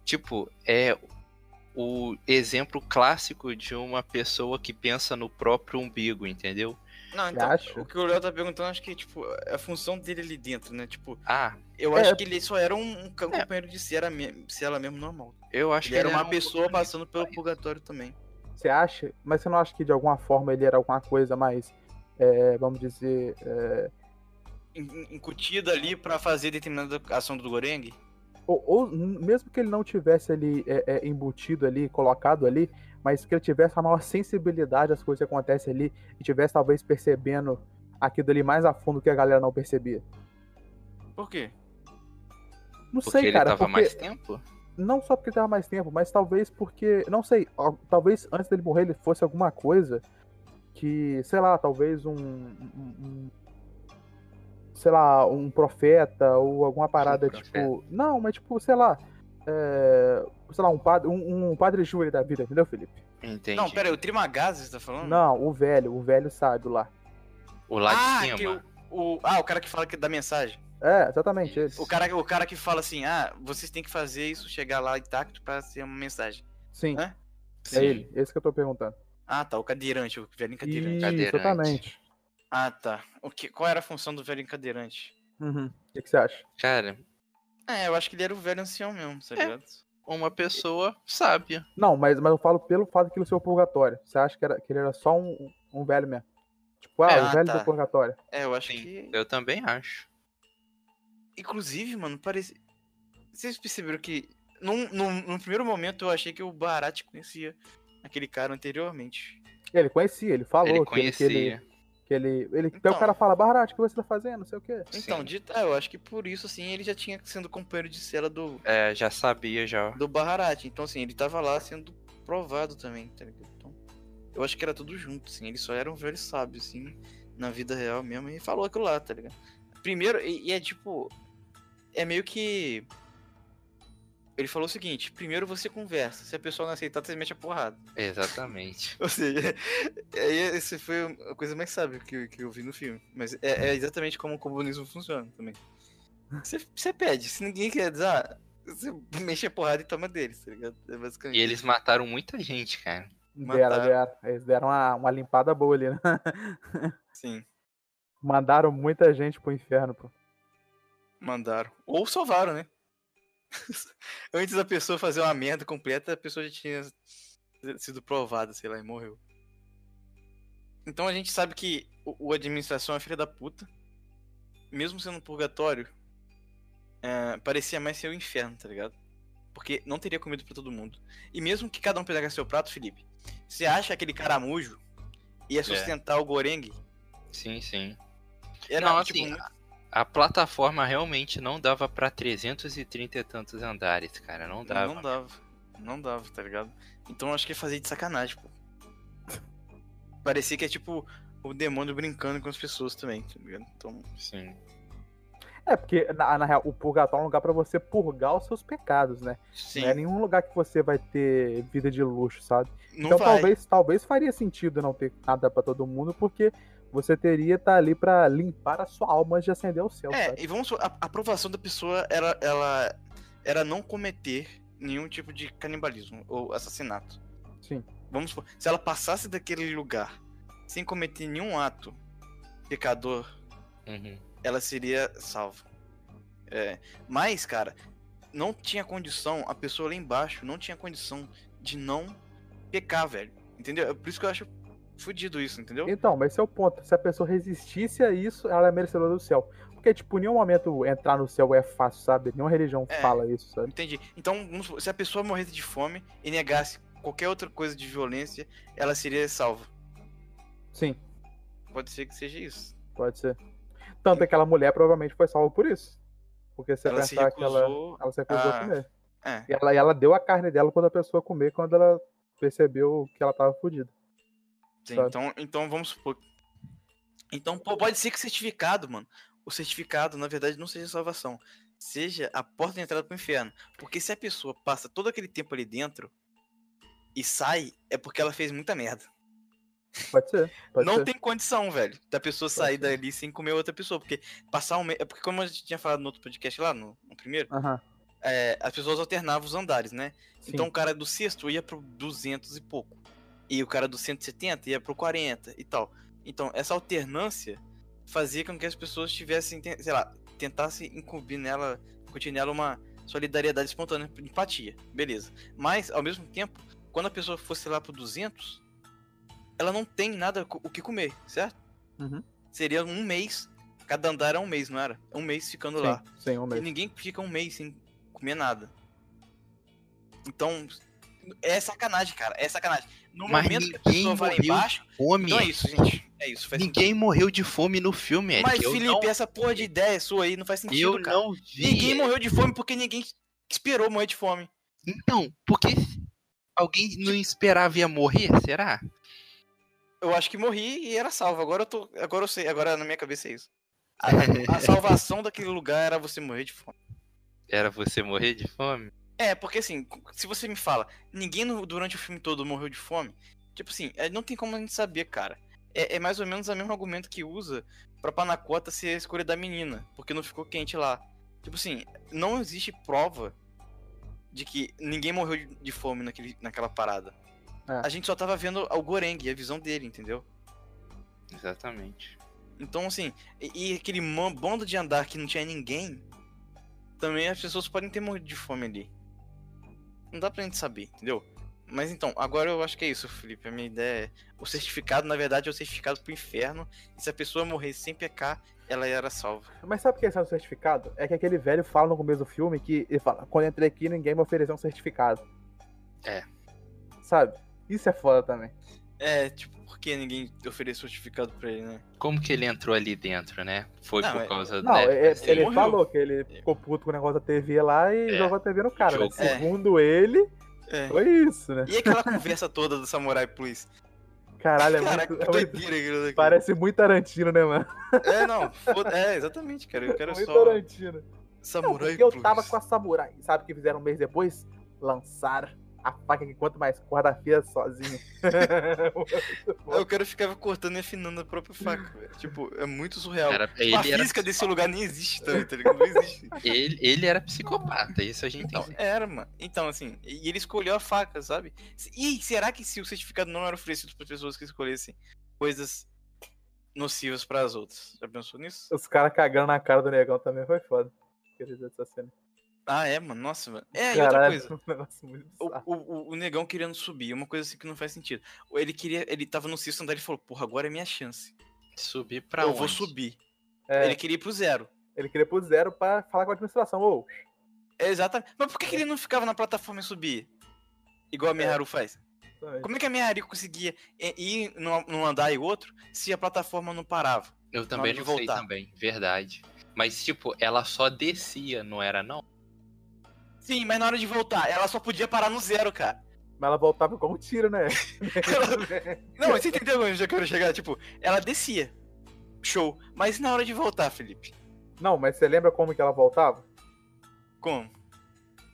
Tipo, é o exemplo clássico de uma pessoa que pensa no próprio umbigo, entendeu? Não, então, acha? o que o Léo tá perguntando, acho que, tipo, é a função dele ali dentro, né? Tipo, Ah, eu É. acho que ele só era um, um É. companheiro de cela, me- cela mesmo normal. eu acho Ele que era ele uma um pessoa passando pelo purgatório também. Você acha? Mas você não acha que de alguma forma ele era alguma coisa mais, é, vamos dizer, é, In- in- Incutido ali pra fazer determinada ação do Goreng. ou, ou mesmo que ele não tivesse ali é, é, embutido ali, colocado ali, mas que ele tivesse a maior sensibilidade às coisas que acontecem ali e tivesse talvez percebendo aquilo ali mais a fundo que a galera não percebia. Por quê? Não Porque sei, ele cara, tava porque mais tempo? não só porque ele tava mais tempo, mas talvez porque, não sei, talvez antes dele morrer ele fosse alguma coisa que, sei lá, talvez um, um- um- sei lá, um profeta ou alguma parada profeta. tipo, não, mas tipo, sei lá, é, sei lá, um padre, um, um padre Júlio da vida, entendeu, Felipe? Entendi. Não, pera aí, o Trimagazi você tá falando? Não, o velho, o velho sábio lá. O lá ah, de que cima. o, o- ah, o cara que fala que dá mensagem. É, exatamente, ele. O cara, o cara que fala assim, ah, vocês têm que fazer isso, chegar lá intacto pra ser uma mensagem. Sim, Hã? é ele, esse que eu tô perguntando. Ah, tá, o cadeirante, o velhinho cadeirante. Isso, Cadeirante. exatamente. Ah, tá. O que, qual era a função do velhinho cadeirante? Uhum. O que, que você acha? Cara, É, eu acho que ele era o velho ancião mesmo, tá É. ligado? uma pessoa sábia. Não, mas, mas eu falo pelo fato que ele ser o purgatório. Você acha que, era, que ele era só um, um velho mesmo? Tipo, ah, É, o ah, velho tá. do purgatório. É, eu acho Sim, que. eu também acho. Inclusive, mano, parece. Vocês perceberam que. Num, num, num primeiro momento eu achei que o Barat conhecia aquele cara anteriormente. Ele conhecia, ele falou ele que ele. Que ele, conhecia. que ele, ele Então. o cara fala, Barat, o que você tá fazendo? Não sei o quê. Então, dito, ah, eu acho que por isso, assim, ele já tinha sendo companheiro de cela do, É, já sabia já. do Baharat. Então, assim, ele tava lá sendo provado também, tá ligado? Então, eu acho que era tudo junto, assim. Ele só era um velho sábio, assim, na vida real mesmo. E falou aquilo lá, tá ligado? Primeiro, e, e é tipo. É meio que. Ele falou o seguinte: primeiro você conversa. Se a pessoa não aceitar, você mete a porrada. Exatamente. Ou seja, aí esse foi a coisa mais sábia que, eu- que eu vi no filme. Mas é, é exatamente como o comunismo funciona também. Você, você pede, se ninguém quer dar, você mexe a porrada e toma deles, tá ligado? É basicamente. E eles mataram muita gente, cara. Deram, deram. Eles deram uma, uma limpada boa ali, né? Sim, Mandaram muita gente pro inferno, pô. mandaram. Ou salvaram, né? Antes da pessoa fazer uma merda completa, a pessoa já tinha sido provada, sei lá, e morreu. Então a gente sabe que o, o administração é filha da puta. Mesmo sendo um purgatório, é, parecia mais ser o inferno, tá ligado? Porque não teria comida pra todo mundo. E mesmo que cada um pegasse seu prato, Felipe, você acha que aquele caramujo ia sustentar o Goreng? Sim, sim. Era, Não, tipo, assim, muito- A plataforma realmente não dava pra 330 e tantos andares, cara. Não dava. Não dava. Não dava, tá ligado? Então eu acho que é fazer de sacanagem, pô. Parecia que é tipo o demônio brincando com as pessoas também, tá ligado? Então. Sim. É, porque, na, na real, o purgatório é um lugar pra você purgar os seus pecados, né? Sim. Não é nenhum lugar que você vai ter vida de luxo, sabe? Não então vai. talvez, talvez faria sentido não ter nada pra todo mundo, porque você teria estar ali pra limpar a sua alma antes de acender o céu, É, sabe? e vamos supor, a a aprovação da pessoa era, ela era não cometer nenhum tipo de canibalismo ou assassinato. Sim. Vamos supor, se ela passasse daquele lugar sem cometer nenhum ato pecador, Uhum. ela seria salva. É, mas, cara, não tinha condição, a pessoa lá embaixo não tinha condição de não pecar, velho. Entendeu? É por isso que eu acho fudido isso, entendeu? Então, mas esse é o ponto. Se a pessoa resistisse a isso, ela é merecedora do céu. Porque, tipo, em nenhum momento entrar no céu é fácil, sabe? Nenhuma religião É. fala isso, sabe? Entendi. Então, se a pessoa morresse de fome e negasse qualquer outra coisa de violência, ela seria salva. Sim, Pode ser que seja isso. pode ser. Tanto que aquela mulher provavelmente foi salva por isso. Porque você ela se pensar que ela, ela se recusou a- a comer. É. E ela, ela deu a carne dela quando a pessoa comer, quando ela percebeu que ela tava fodida. Sim, sabe? então, então vamos supor. Então, pô, pode ser que o certificado, mano. O certificado, na verdade, não seja salvação. Seja a porta de entrada pro inferno. Porque se a pessoa passa todo aquele tempo ali dentro e sai, é porque ela fez muita merda. Pode ser, pode não ser. tem condição, velho, da pessoa sair dali sem comer outra pessoa. Porque passar um mês. É porque, como a gente tinha falado no outro podcast lá, no, no primeiro, Aham, é, as pessoas alternavam os andares, né? sim. Então o cara do sexto ia pro 200 e pouco. E o cara do 170 ia pro 40 e tal. Então, essa alternância fazia com que as pessoas tivessem, sei lá, tentassem incumbir nela, incutir nela uma solidariedade espontânea, empatia. Beleza. Mas, ao mesmo tempo, quando a pessoa fosse lá pro 200, ela não tem nada o que comer, certo? Uhum. Seria um mês. Cada andar era um mês, não era? Um mês ficando lá. Sim, sim, um E mês. ninguém fica um mês sem comer nada. Então, é sacanagem, cara. É sacanagem. No Mas momento que a ninguém pessoa vai embaixo. Fome. Então é isso, gente. É isso. Ninguém morreu de fome no filme, sentido. Eric. Mas, Felipe, não, essa porra de ideia sua aí não faz sentido, eu cara. não vi. Ninguém morreu de fome porque ninguém esperou morrer de fome. Então, porque alguém não esperava ia morrer, será? Eu acho que morri e era salvo. Agora eu tô. Agora eu sei. Agora na minha cabeça é isso. A, a salvação daquele lugar era você morrer de fome. Era você morrer de fome? É, porque assim, se você me fala, ninguém no- durante o filme todo morreu de fome, tipo assim, é, não tem como a gente saber, cara. É, é mais ou menos o mesmo argumento que usa pra Panacota ser a escolha da menina, porque não ficou quente lá. Tipo assim, não existe prova de que ninguém morreu de, de fome naquele, naquela parada. É. A gente só tava vendo o Goreng, a visão dele, entendeu? Exatamente. Então, assim, e, e aquele bando de andar que não tinha ninguém, também as pessoas podem ter morrido de fome ali. Não dá pra gente saber, entendeu? Mas então, agora eu acho que é isso, Felipe. A minha ideia é. O certificado, na verdade, é o certificado pro inferno. E se a pessoa morrer sem pecar, ela era salva. Mas sabe o que é esse certificado? É que aquele velho fala no começo do filme que ele fala, quando eu entrei aqui, ninguém me ofereceu um certificado. É. Sabe? Isso é foda também. É, tipo, por que ninguém ofereceu certificado pra ele, né? Como que ele entrou ali dentro, né? Foi Não, por é- causa Não, né, é- assim, ele morreu. falou que ele ficou puto com o negócio da TV lá e É. jogou a TV no cara. Né? É. Segundo ele, É. foi isso, né? E aquela conversa toda do Samurai Plus? Caralho, é Caraca, muito, é muito-. Parece muito Tarantino, né, mano? É, não. foda- É, exatamente, cara. Eu quero muito só. Tarantino. Não, Samurai porque eu Plus. tava com a Samurai. Sabe o que fizeram um mês depois? Lançar a faca que quanto mais corda afia sozinho. Eu quero ficar cortando e afinando a própria faca, velho. Tipo, é muito surreal. Era, Tipo, ele, a era, física desse lugar nem existe também, tá ligado? Não existe. ele, ele era psicopata, isso a gente Então, tem. era, mano. Então, assim, e ele escolheu a faca, sabe? E será que se o certificado não era oferecido para pessoas que escolhessem coisas nocivas para as outras? Já pensou nisso? Os caras cagando na cara do negão também foi foda. Queria dizer essa cena. Ah, é, mano. Nossa, mano. É, e outra Caralho, coisa. O, o, o- negão querendo subir, uma coisa assim que não faz sentido. Ele queria. Ele tava no sexto andar e falou, porra, agora é minha chance. Subir pra eu onde? vou subir. É, Ele queria ir pro zero. ele queria pro zero pra falar com a administração. Ô, É exatamente. Mas por que, que ele não ficava na plataforma e subir? Igual a Miharu faz. também. Como é que a Miharu conseguia ir num andar e outro se a plataforma não parava? Eu também não sei voltar. também, verdade. Mas, tipo, ela só descia, não era não? Sim, mas na hora de voltar, ela só podia parar no zero, cara. Mas ela voltava com um tiro, né? Não, mas você entendeu onde eu quero chegar? Tipo, ela descia. Show. Mas e na hora de voltar, Felipe? Não, mas você lembra como que ela voltava? Como?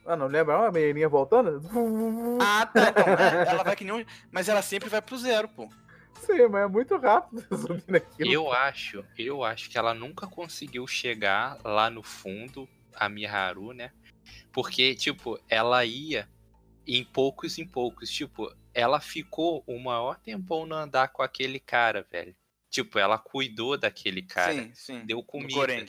Ah, não lembra? Uma menininha voltando? Ah, tá. Então, ela vai que nem um... Mas ela sempre vai pro zero, pô. Sim, mas é muito rápido subindo aquilo. Eu acho, eu acho que ela nunca conseguiu chegar lá no fundo, a Miharu, né? Porque, tipo, ela ia em poucos em poucos. Tipo, ela ficou o maior tempão no andar com aquele cara, velho. Tipo, ela cuidou daquele cara. sim, sim. Deu comida.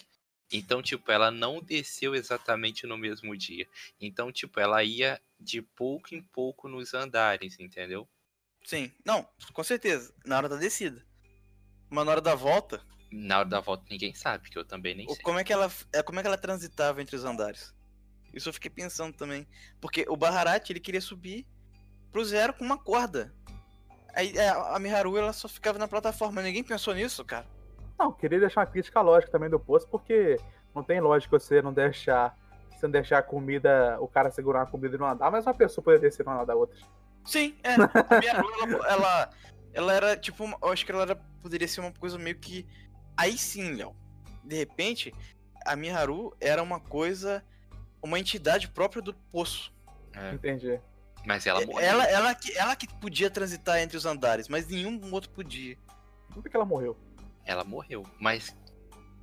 Então, tipo, ela não desceu exatamente no mesmo dia. Então, tipo, ela ia de pouco em pouco nos andares, entendeu? Sim. Não, com certeza. Na hora da descida. Mas na hora da volta, Na hora da volta ninguém sabe, que eu também nem sei. como é que ela é, como é que ela transitava entre os andares? Isso eu fiquei pensando também. Porque o Baharat, ele queria subir pro zero com uma corda. Aí é, a Miharu, ela só ficava na plataforma. Ninguém pensou nisso, cara. Não, queria deixar uma crítica lógica também do poço, porque não tem lógica você não deixar. Você não deixar a comida, o cara segurar a comida e não andar, mas uma pessoa poder descer e não andar da outra. Sim, é. A Miharu, ela, ela, ela era tipo. uma- eu acho que ela era, poderia ser uma coisa meio que. Aí sim, Léo. De repente, a Miharu era uma coisa. Uma entidade própria do poço. É, Entendi. mas ela morreu. Ela, ela, que, ela que podia transitar entre os andares, mas nenhum outro podia. Por que que ela morreu? Ela morreu. Mas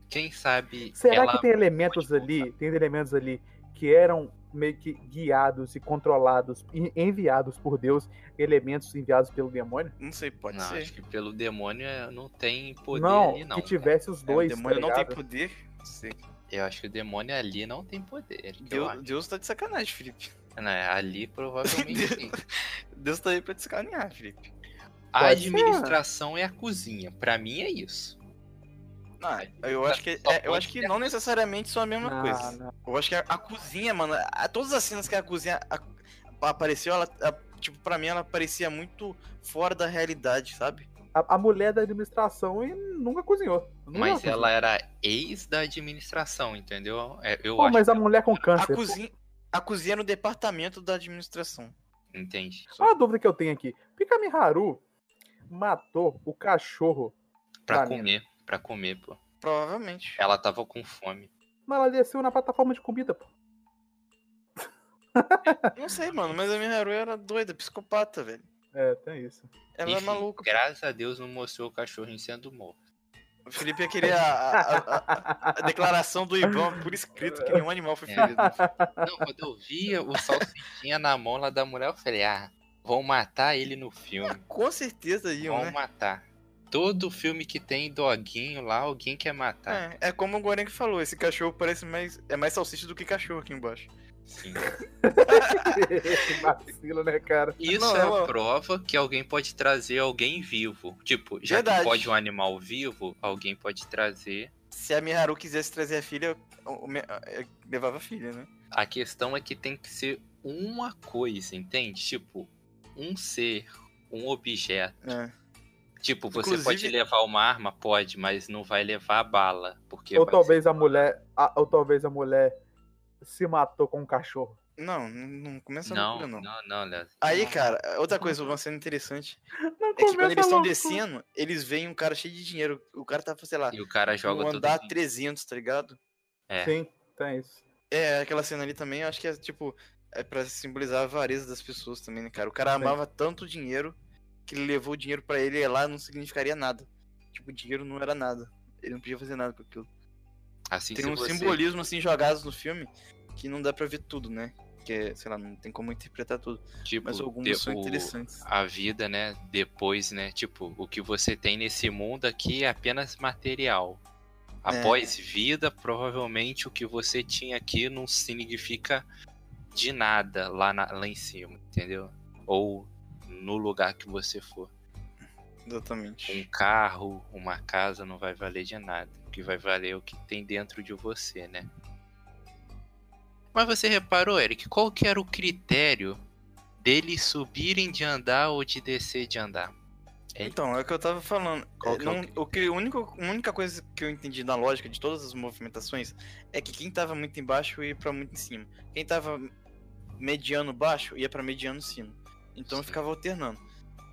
quem sabe. Será ela... que tem elementos ali, tem elementos ali que eram meio que guiados e controlados, e enviados por Deus, elementos enviados pelo demônio? Não sei, pode Não, ser. acho que pelo demônio é, não tem poder não, ali, não. que tivesse os É, dois. o demônio tá não tem poder. Não sei. Eu acho que o demônio ali não tem poder. eu Deus. Deus tá de sacanagem, Felipe. Né, Ali provavelmente sim. Deus tá aí pra te sacanear, Felipe. A Pode ser. administração é a cozinha. Pra mim é isso. Ah, eu acho que, é, eu acho que não necessariamente são a mesma Não, coisa. não. Eu acho que a, a cozinha, mano, a- todas as cenas que a cozinha a- apareceu, ela, a- tipo, pra mim ela parecia muito fora da realidade, sabe? A, a mulher da administração e nunca cozinhou. Nunca Mas cozinhou. ela era ex da administração, entendeu? É, Eu Pô, acho mas a mulher com A câncer. cozinha, a cozinha no departamento da administração. Entende? Olha a dúvida que eu tenho aqui. A Miharu matou o cachorro? Pra comer. Pra comer, pô. Provavelmente. Ela tava com fome. Mas ela desceu na plataforma de comida, pô. Não sei, mano, mas a minha Haru era doida, psicopata, velho. É, tem isso. Ela é Enfim, maluca. Graças a Deus não mostrou o cachorrinho sendo morto. O Felipe ia querer a, a- a- a declaração do Ivan por escrito que nenhum animal foi ferido. Não, quando eu via o salsichinha na mão lá da mulher, eu falei, ah, vão matar ele no filme. Com certeza iam, Vão né? matar. Todo filme que tem doguinho lá, alguém quer matar. É, é como o Goreng falou, esse cachorro parece mais. É mais salsicha do que cachorro aqui embaixo. Sim. que vacilo, né, cara? Isso Não, é a prova que alguém pode trazer alguém vivo. Tipo, já Verdade. que pode um animal vivo, alguém pode trazer. Se a Miharu quisesse trazer a filha, o me- é, levava a filha, né? A questão é que tem que ser uma coisa, entende? Tipo, um ser, um objeto. É. Tipo, você Inclusive- pode levar uma arma? Pode, mas não vai levar a bala. Porque Ou talvez a mulher. a- ou talvez a mulher se matou com um cachorro. Não, não, começa a Não, loucura, não, não. não, Léo. Aí, cara, outra coisa, uma cena interessante Não é que quando eles estão descendo, eles veem um cara cheio de dinheiro. O cara tá, sei lá, E o cara joga tudo. andar em- 300, tá ligado? É. Sim, tem isso. É, aquela cena ali também, eu acho que é tipo, é pra simbolizar a avareza das pessoas também, né, cara? O cara Sim. amava tanto dinheiro que ele levou o dinheiro pra ele e lá não significaria nada. Tipo, o dinheiro não era nada. Ele não podia fazer nada com aquilo. Assim, Tem um você... simbolismo assim jogados no filme que não dá pra ver tudo, né? Que, sei lá, não tem como interpretar tudo. tipo, Mas alguns de- são o- interessantes. a vida, né, depois, né, tipo, o que você tem nesse mundo aqui é apenas material. É. Após vida, provavelmente o que você tinha aqui não significa de nada lá, na- lá em cima, entendeu? Ou no lugar que você for. Um Exatamente. carro, uma casa não vai valer de nada. Que vai valer o que tem dentro de você, né? Mas você reparou, Eric, qual que era o critério deles subirem de andar ou de descer de andar? Então, é o que eu tava falando. Qual É, que é o o que, a, única, a única coisa que eu entendi na lógica de todas as movimentações é que quem tava muito embaixo ia pra muito em cima. Quem tava mediano baixo ia pra mediano cima. Então Sim. ficava alternando.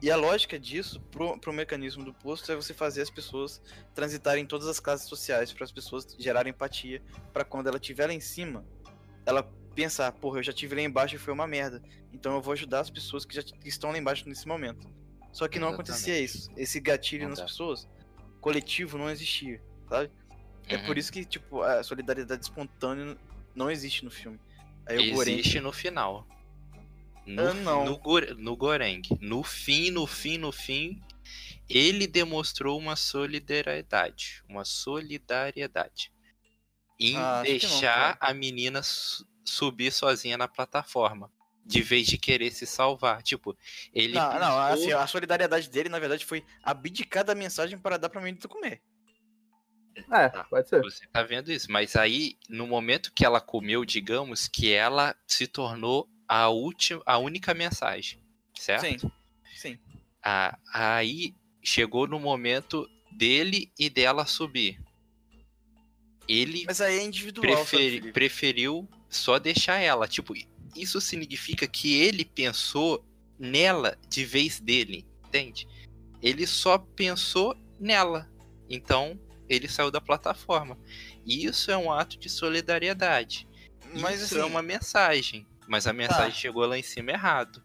E a lógica disso, pro, pro mecanismo do posto, é você fazer as pessoas transitarem em todas as classes sociais, para as pessoas gerarem empatia, para quando ela estiver lá em cima, ela pensar, porra, eu já tive lá embaixo e foi uma merda. Então eu vou ajudar as pessoas que já que estão lá embaixo nesse momento. Só que não Exatamente. acontecia isso. Esse gatilho Não nas dá. pessoas, coletivo, não existia, sabe? É Uhum. por isso que, tipo, a solidariedade espontânea não existe no filme. Aí o Existe no final. No, Ah, não. no, no Goreng. No fim, no fim, no fim, ele demonstrou uma solidariedade. Uma solidariedade. Em Ah, que não, deixar a menina su- subir sozinha na plataforma. De vez de querer se salvar. Tipo, ele. Não, não, assim, a solidariedade dele, na verdade, foi abdicar da mensagem para dar pra menina comer. É, Tá. pode ser. Você tá vendo isso? Mas aí, no momento que ela comeu, digamos que ela se tornou a última, a única mensagem, certo? Sim, sim. Ah, aí chegou no momento dele e dela subir. Ele Mas aí é individual, preferi- preferiu só deixar ela. Tipo, isso significa que ele pensou nela de vez dele, entende? Ele só pensou nela. Então, ele saiu da plataforma. E isso é um ato de solidariedade. Mas isso assim, é uma mensagem. Mas a mensagem Tá. chegou lá em cima errado.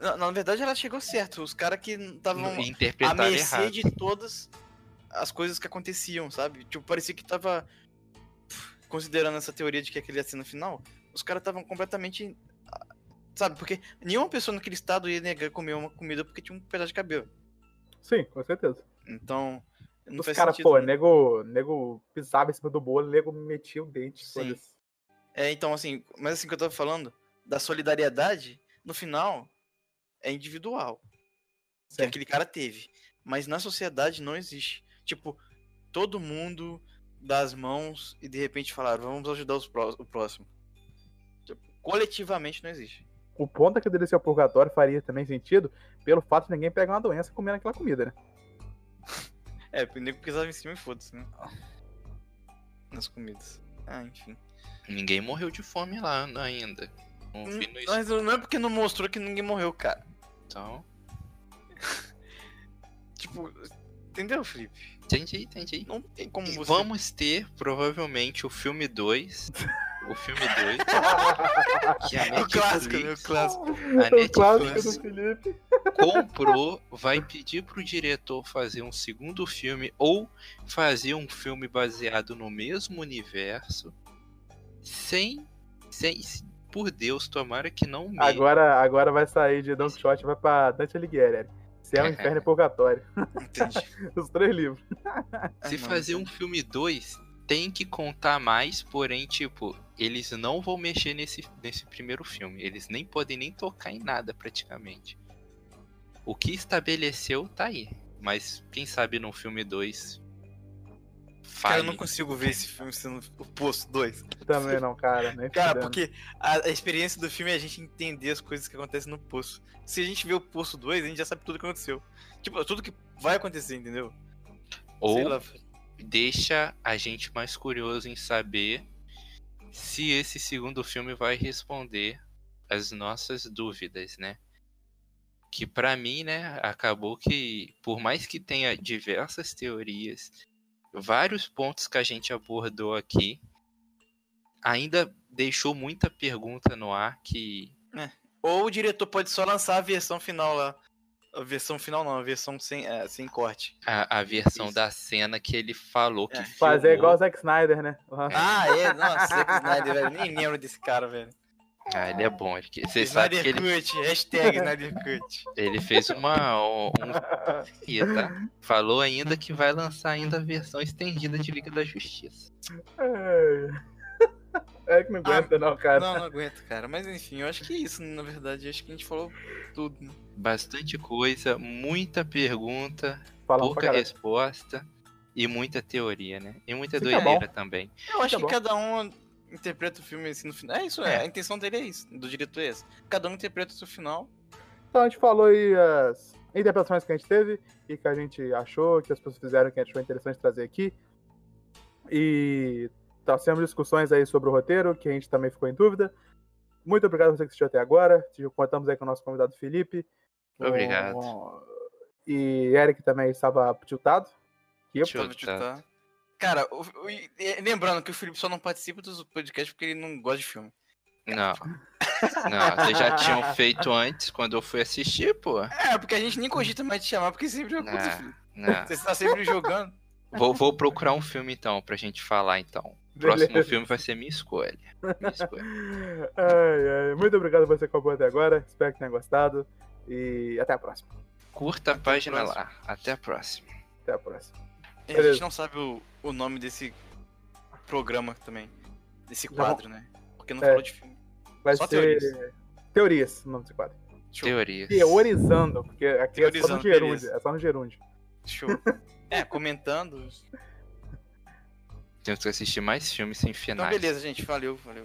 na, na verdade ela chegou certo. Os caras que estavam à mercê errado. de todas as coisas que aconteciam, sabe? Tipo, parecia que tava considerando essa teoria de que aquele ia ser no final, os caras estavam completamente sabe? Porque nenhuma pessoa naquele estado ia negar comer uma comida porque tinha um pedaço de cabelo. Sim, com certeza. Então, não Os caras, pô, né? nego, nego pisava em cima do bolo, nego metia o dente. Sim. foda-se. É, então, assim, mas assim que eu tava falando, da solidariedade, no final, é individual. Que Sim. aquele cara teve. Mas na sociedade não existe. Tipo, todo mundo dá as mãos e de repente falaram, vamos ajudar pró- o próximo. Tipo, coletivamente não existe. O ponto é que descer ao purgatório faria também sentido pelo fato de ninguém pegar uma doença comendo aquela comida, né? É, o nego pisava em cima e foda-se, né? Nas comidas. Ah, enfim. Ninguém morreu de fome lá ainda. Não Hum, vi no Mas não é porque não mostrou que ninguém morreu, cara. Então. Tipo, entendeu, Felipe? Entendi, entendi. Não tem como E você. vamos ter, provavelmente, o filme 2. o filme 2. Que a É o clássico, né? O Netflix, clássico. a o clássico Netflix do Felipe. comprou, vai pedir pro diretor fazer um segundo filme ou fazer um filme baseado no mesmo universo. Sem. sem por Deus, tomara que não me. Agora, agora vai sair de Don Quixote e vai pra Dante Alighieri. Céu, Inferno e Purgatório. Entendi. Os três livros. Se Ah, fazer um filme 2, tem que contar mais, porém, tipo, eles não vão mexer nesse, nesse primeiro filme. Eles nem podem nem tocar em nada, praticamente. O que estabeleceu tá aí. Mas quem sabe no filme 2. Cara, eu Fale. não consigo ver esse filme sendo o Poço 2. Também não, cara. Nem Cara, porque a, a experiência do filme é a gente entender as coisas que acontecem no Poço. Se a gente vê o Poço 2, a gente já sabe tudo que aconteceu. Tipo, tudo que vai acontecer, entendeu? Sei Ou lá. deixa a gente mais curioso em saber se esse segundo filme vai responder as nossas dúvidas, né? Que pra mim, né, acabou que por mais que tenha diversas teorias, vários pontos que a gente abordou aqui, ainda deixou muita pergunta no ar que Ou o diretor pode só lançar a versão final lá. A versão final não, a versão sem, é, sem corte. a, a versão Isso. da cena que ele falou que É. Fazer igual o Zack Snyder, né? Ah, é? Nossa, Zack Snyder, velho. Nem lembro desse cara, velho. Ah, ele é bom. ele- Você sabe que ele Cut, hashtag Snyder Cut. Ele fez uma. Um, tá? Falou ainda que vai lançar ainda a versão estendida de Liga da Justiça. É que não aguenta, não, cara. Não, não aguento, cara. Mas enfim, eu acho que é isso, na verdade. Acho que a gente falou tudo. né? Bastante coisa, muita pergunta, Falamos pouca resposta e muita teoria, né? E muita Fica doideira também. Eu acho Tá que bom. cada um interpreta o filme assim no final. É isso, é. É. A intenção dele é isso. Do diretor é essa. Cada um interpreta o seu final. Então a gente falou aí as interpretações que a gente teve e que a gente achou, que as pessoas fizeram, que a gente achou interessante trazer aqui. E trouxemos discussões aí sobre o roteiro, que a gente também ficou em dúvida. Muito obrigado a você que assistiu até agora. Te- Contamos aí com o nosso convidado Felipe. Obrigado. E Eric também estava tiltado. Que eu- Tiltado. Cara, o- o- lembrando que o Felipe só não participa dos podcasts porque ele não gosta de filme. Não. Não, vocês já tinham feito antes quando eu fui assistir, pô. É, porque a gente nem cogita mais te chamar, porque sempre é Não. Não. Você tá sempre jogando. Vou, vou procurar um filme então, pra gente falar então. O Beleza. próximo filme vai ser minha escolha. Minha escolha. Ai, ai. Muito obrigado por você acompanhou até agora. Espero que tenha gostado. E até a próxima. Curta a Até a página próxima. lá. Até a próxima. Até a próxima. E a gente não sabe o, o nome desse programa também. Desse quadro, né? Porque não É. falou de filme. Vai Só ser. teorias. Teorias, o nome desse quadro. Show. Teorias. Teorizando, porque aqui é só no Teorizando, gerúndio. É só no gerúndio. Show. É, comentando. Temos que assistir mais filmes sem Então, finais. beleza, gente. Valeu, valeu.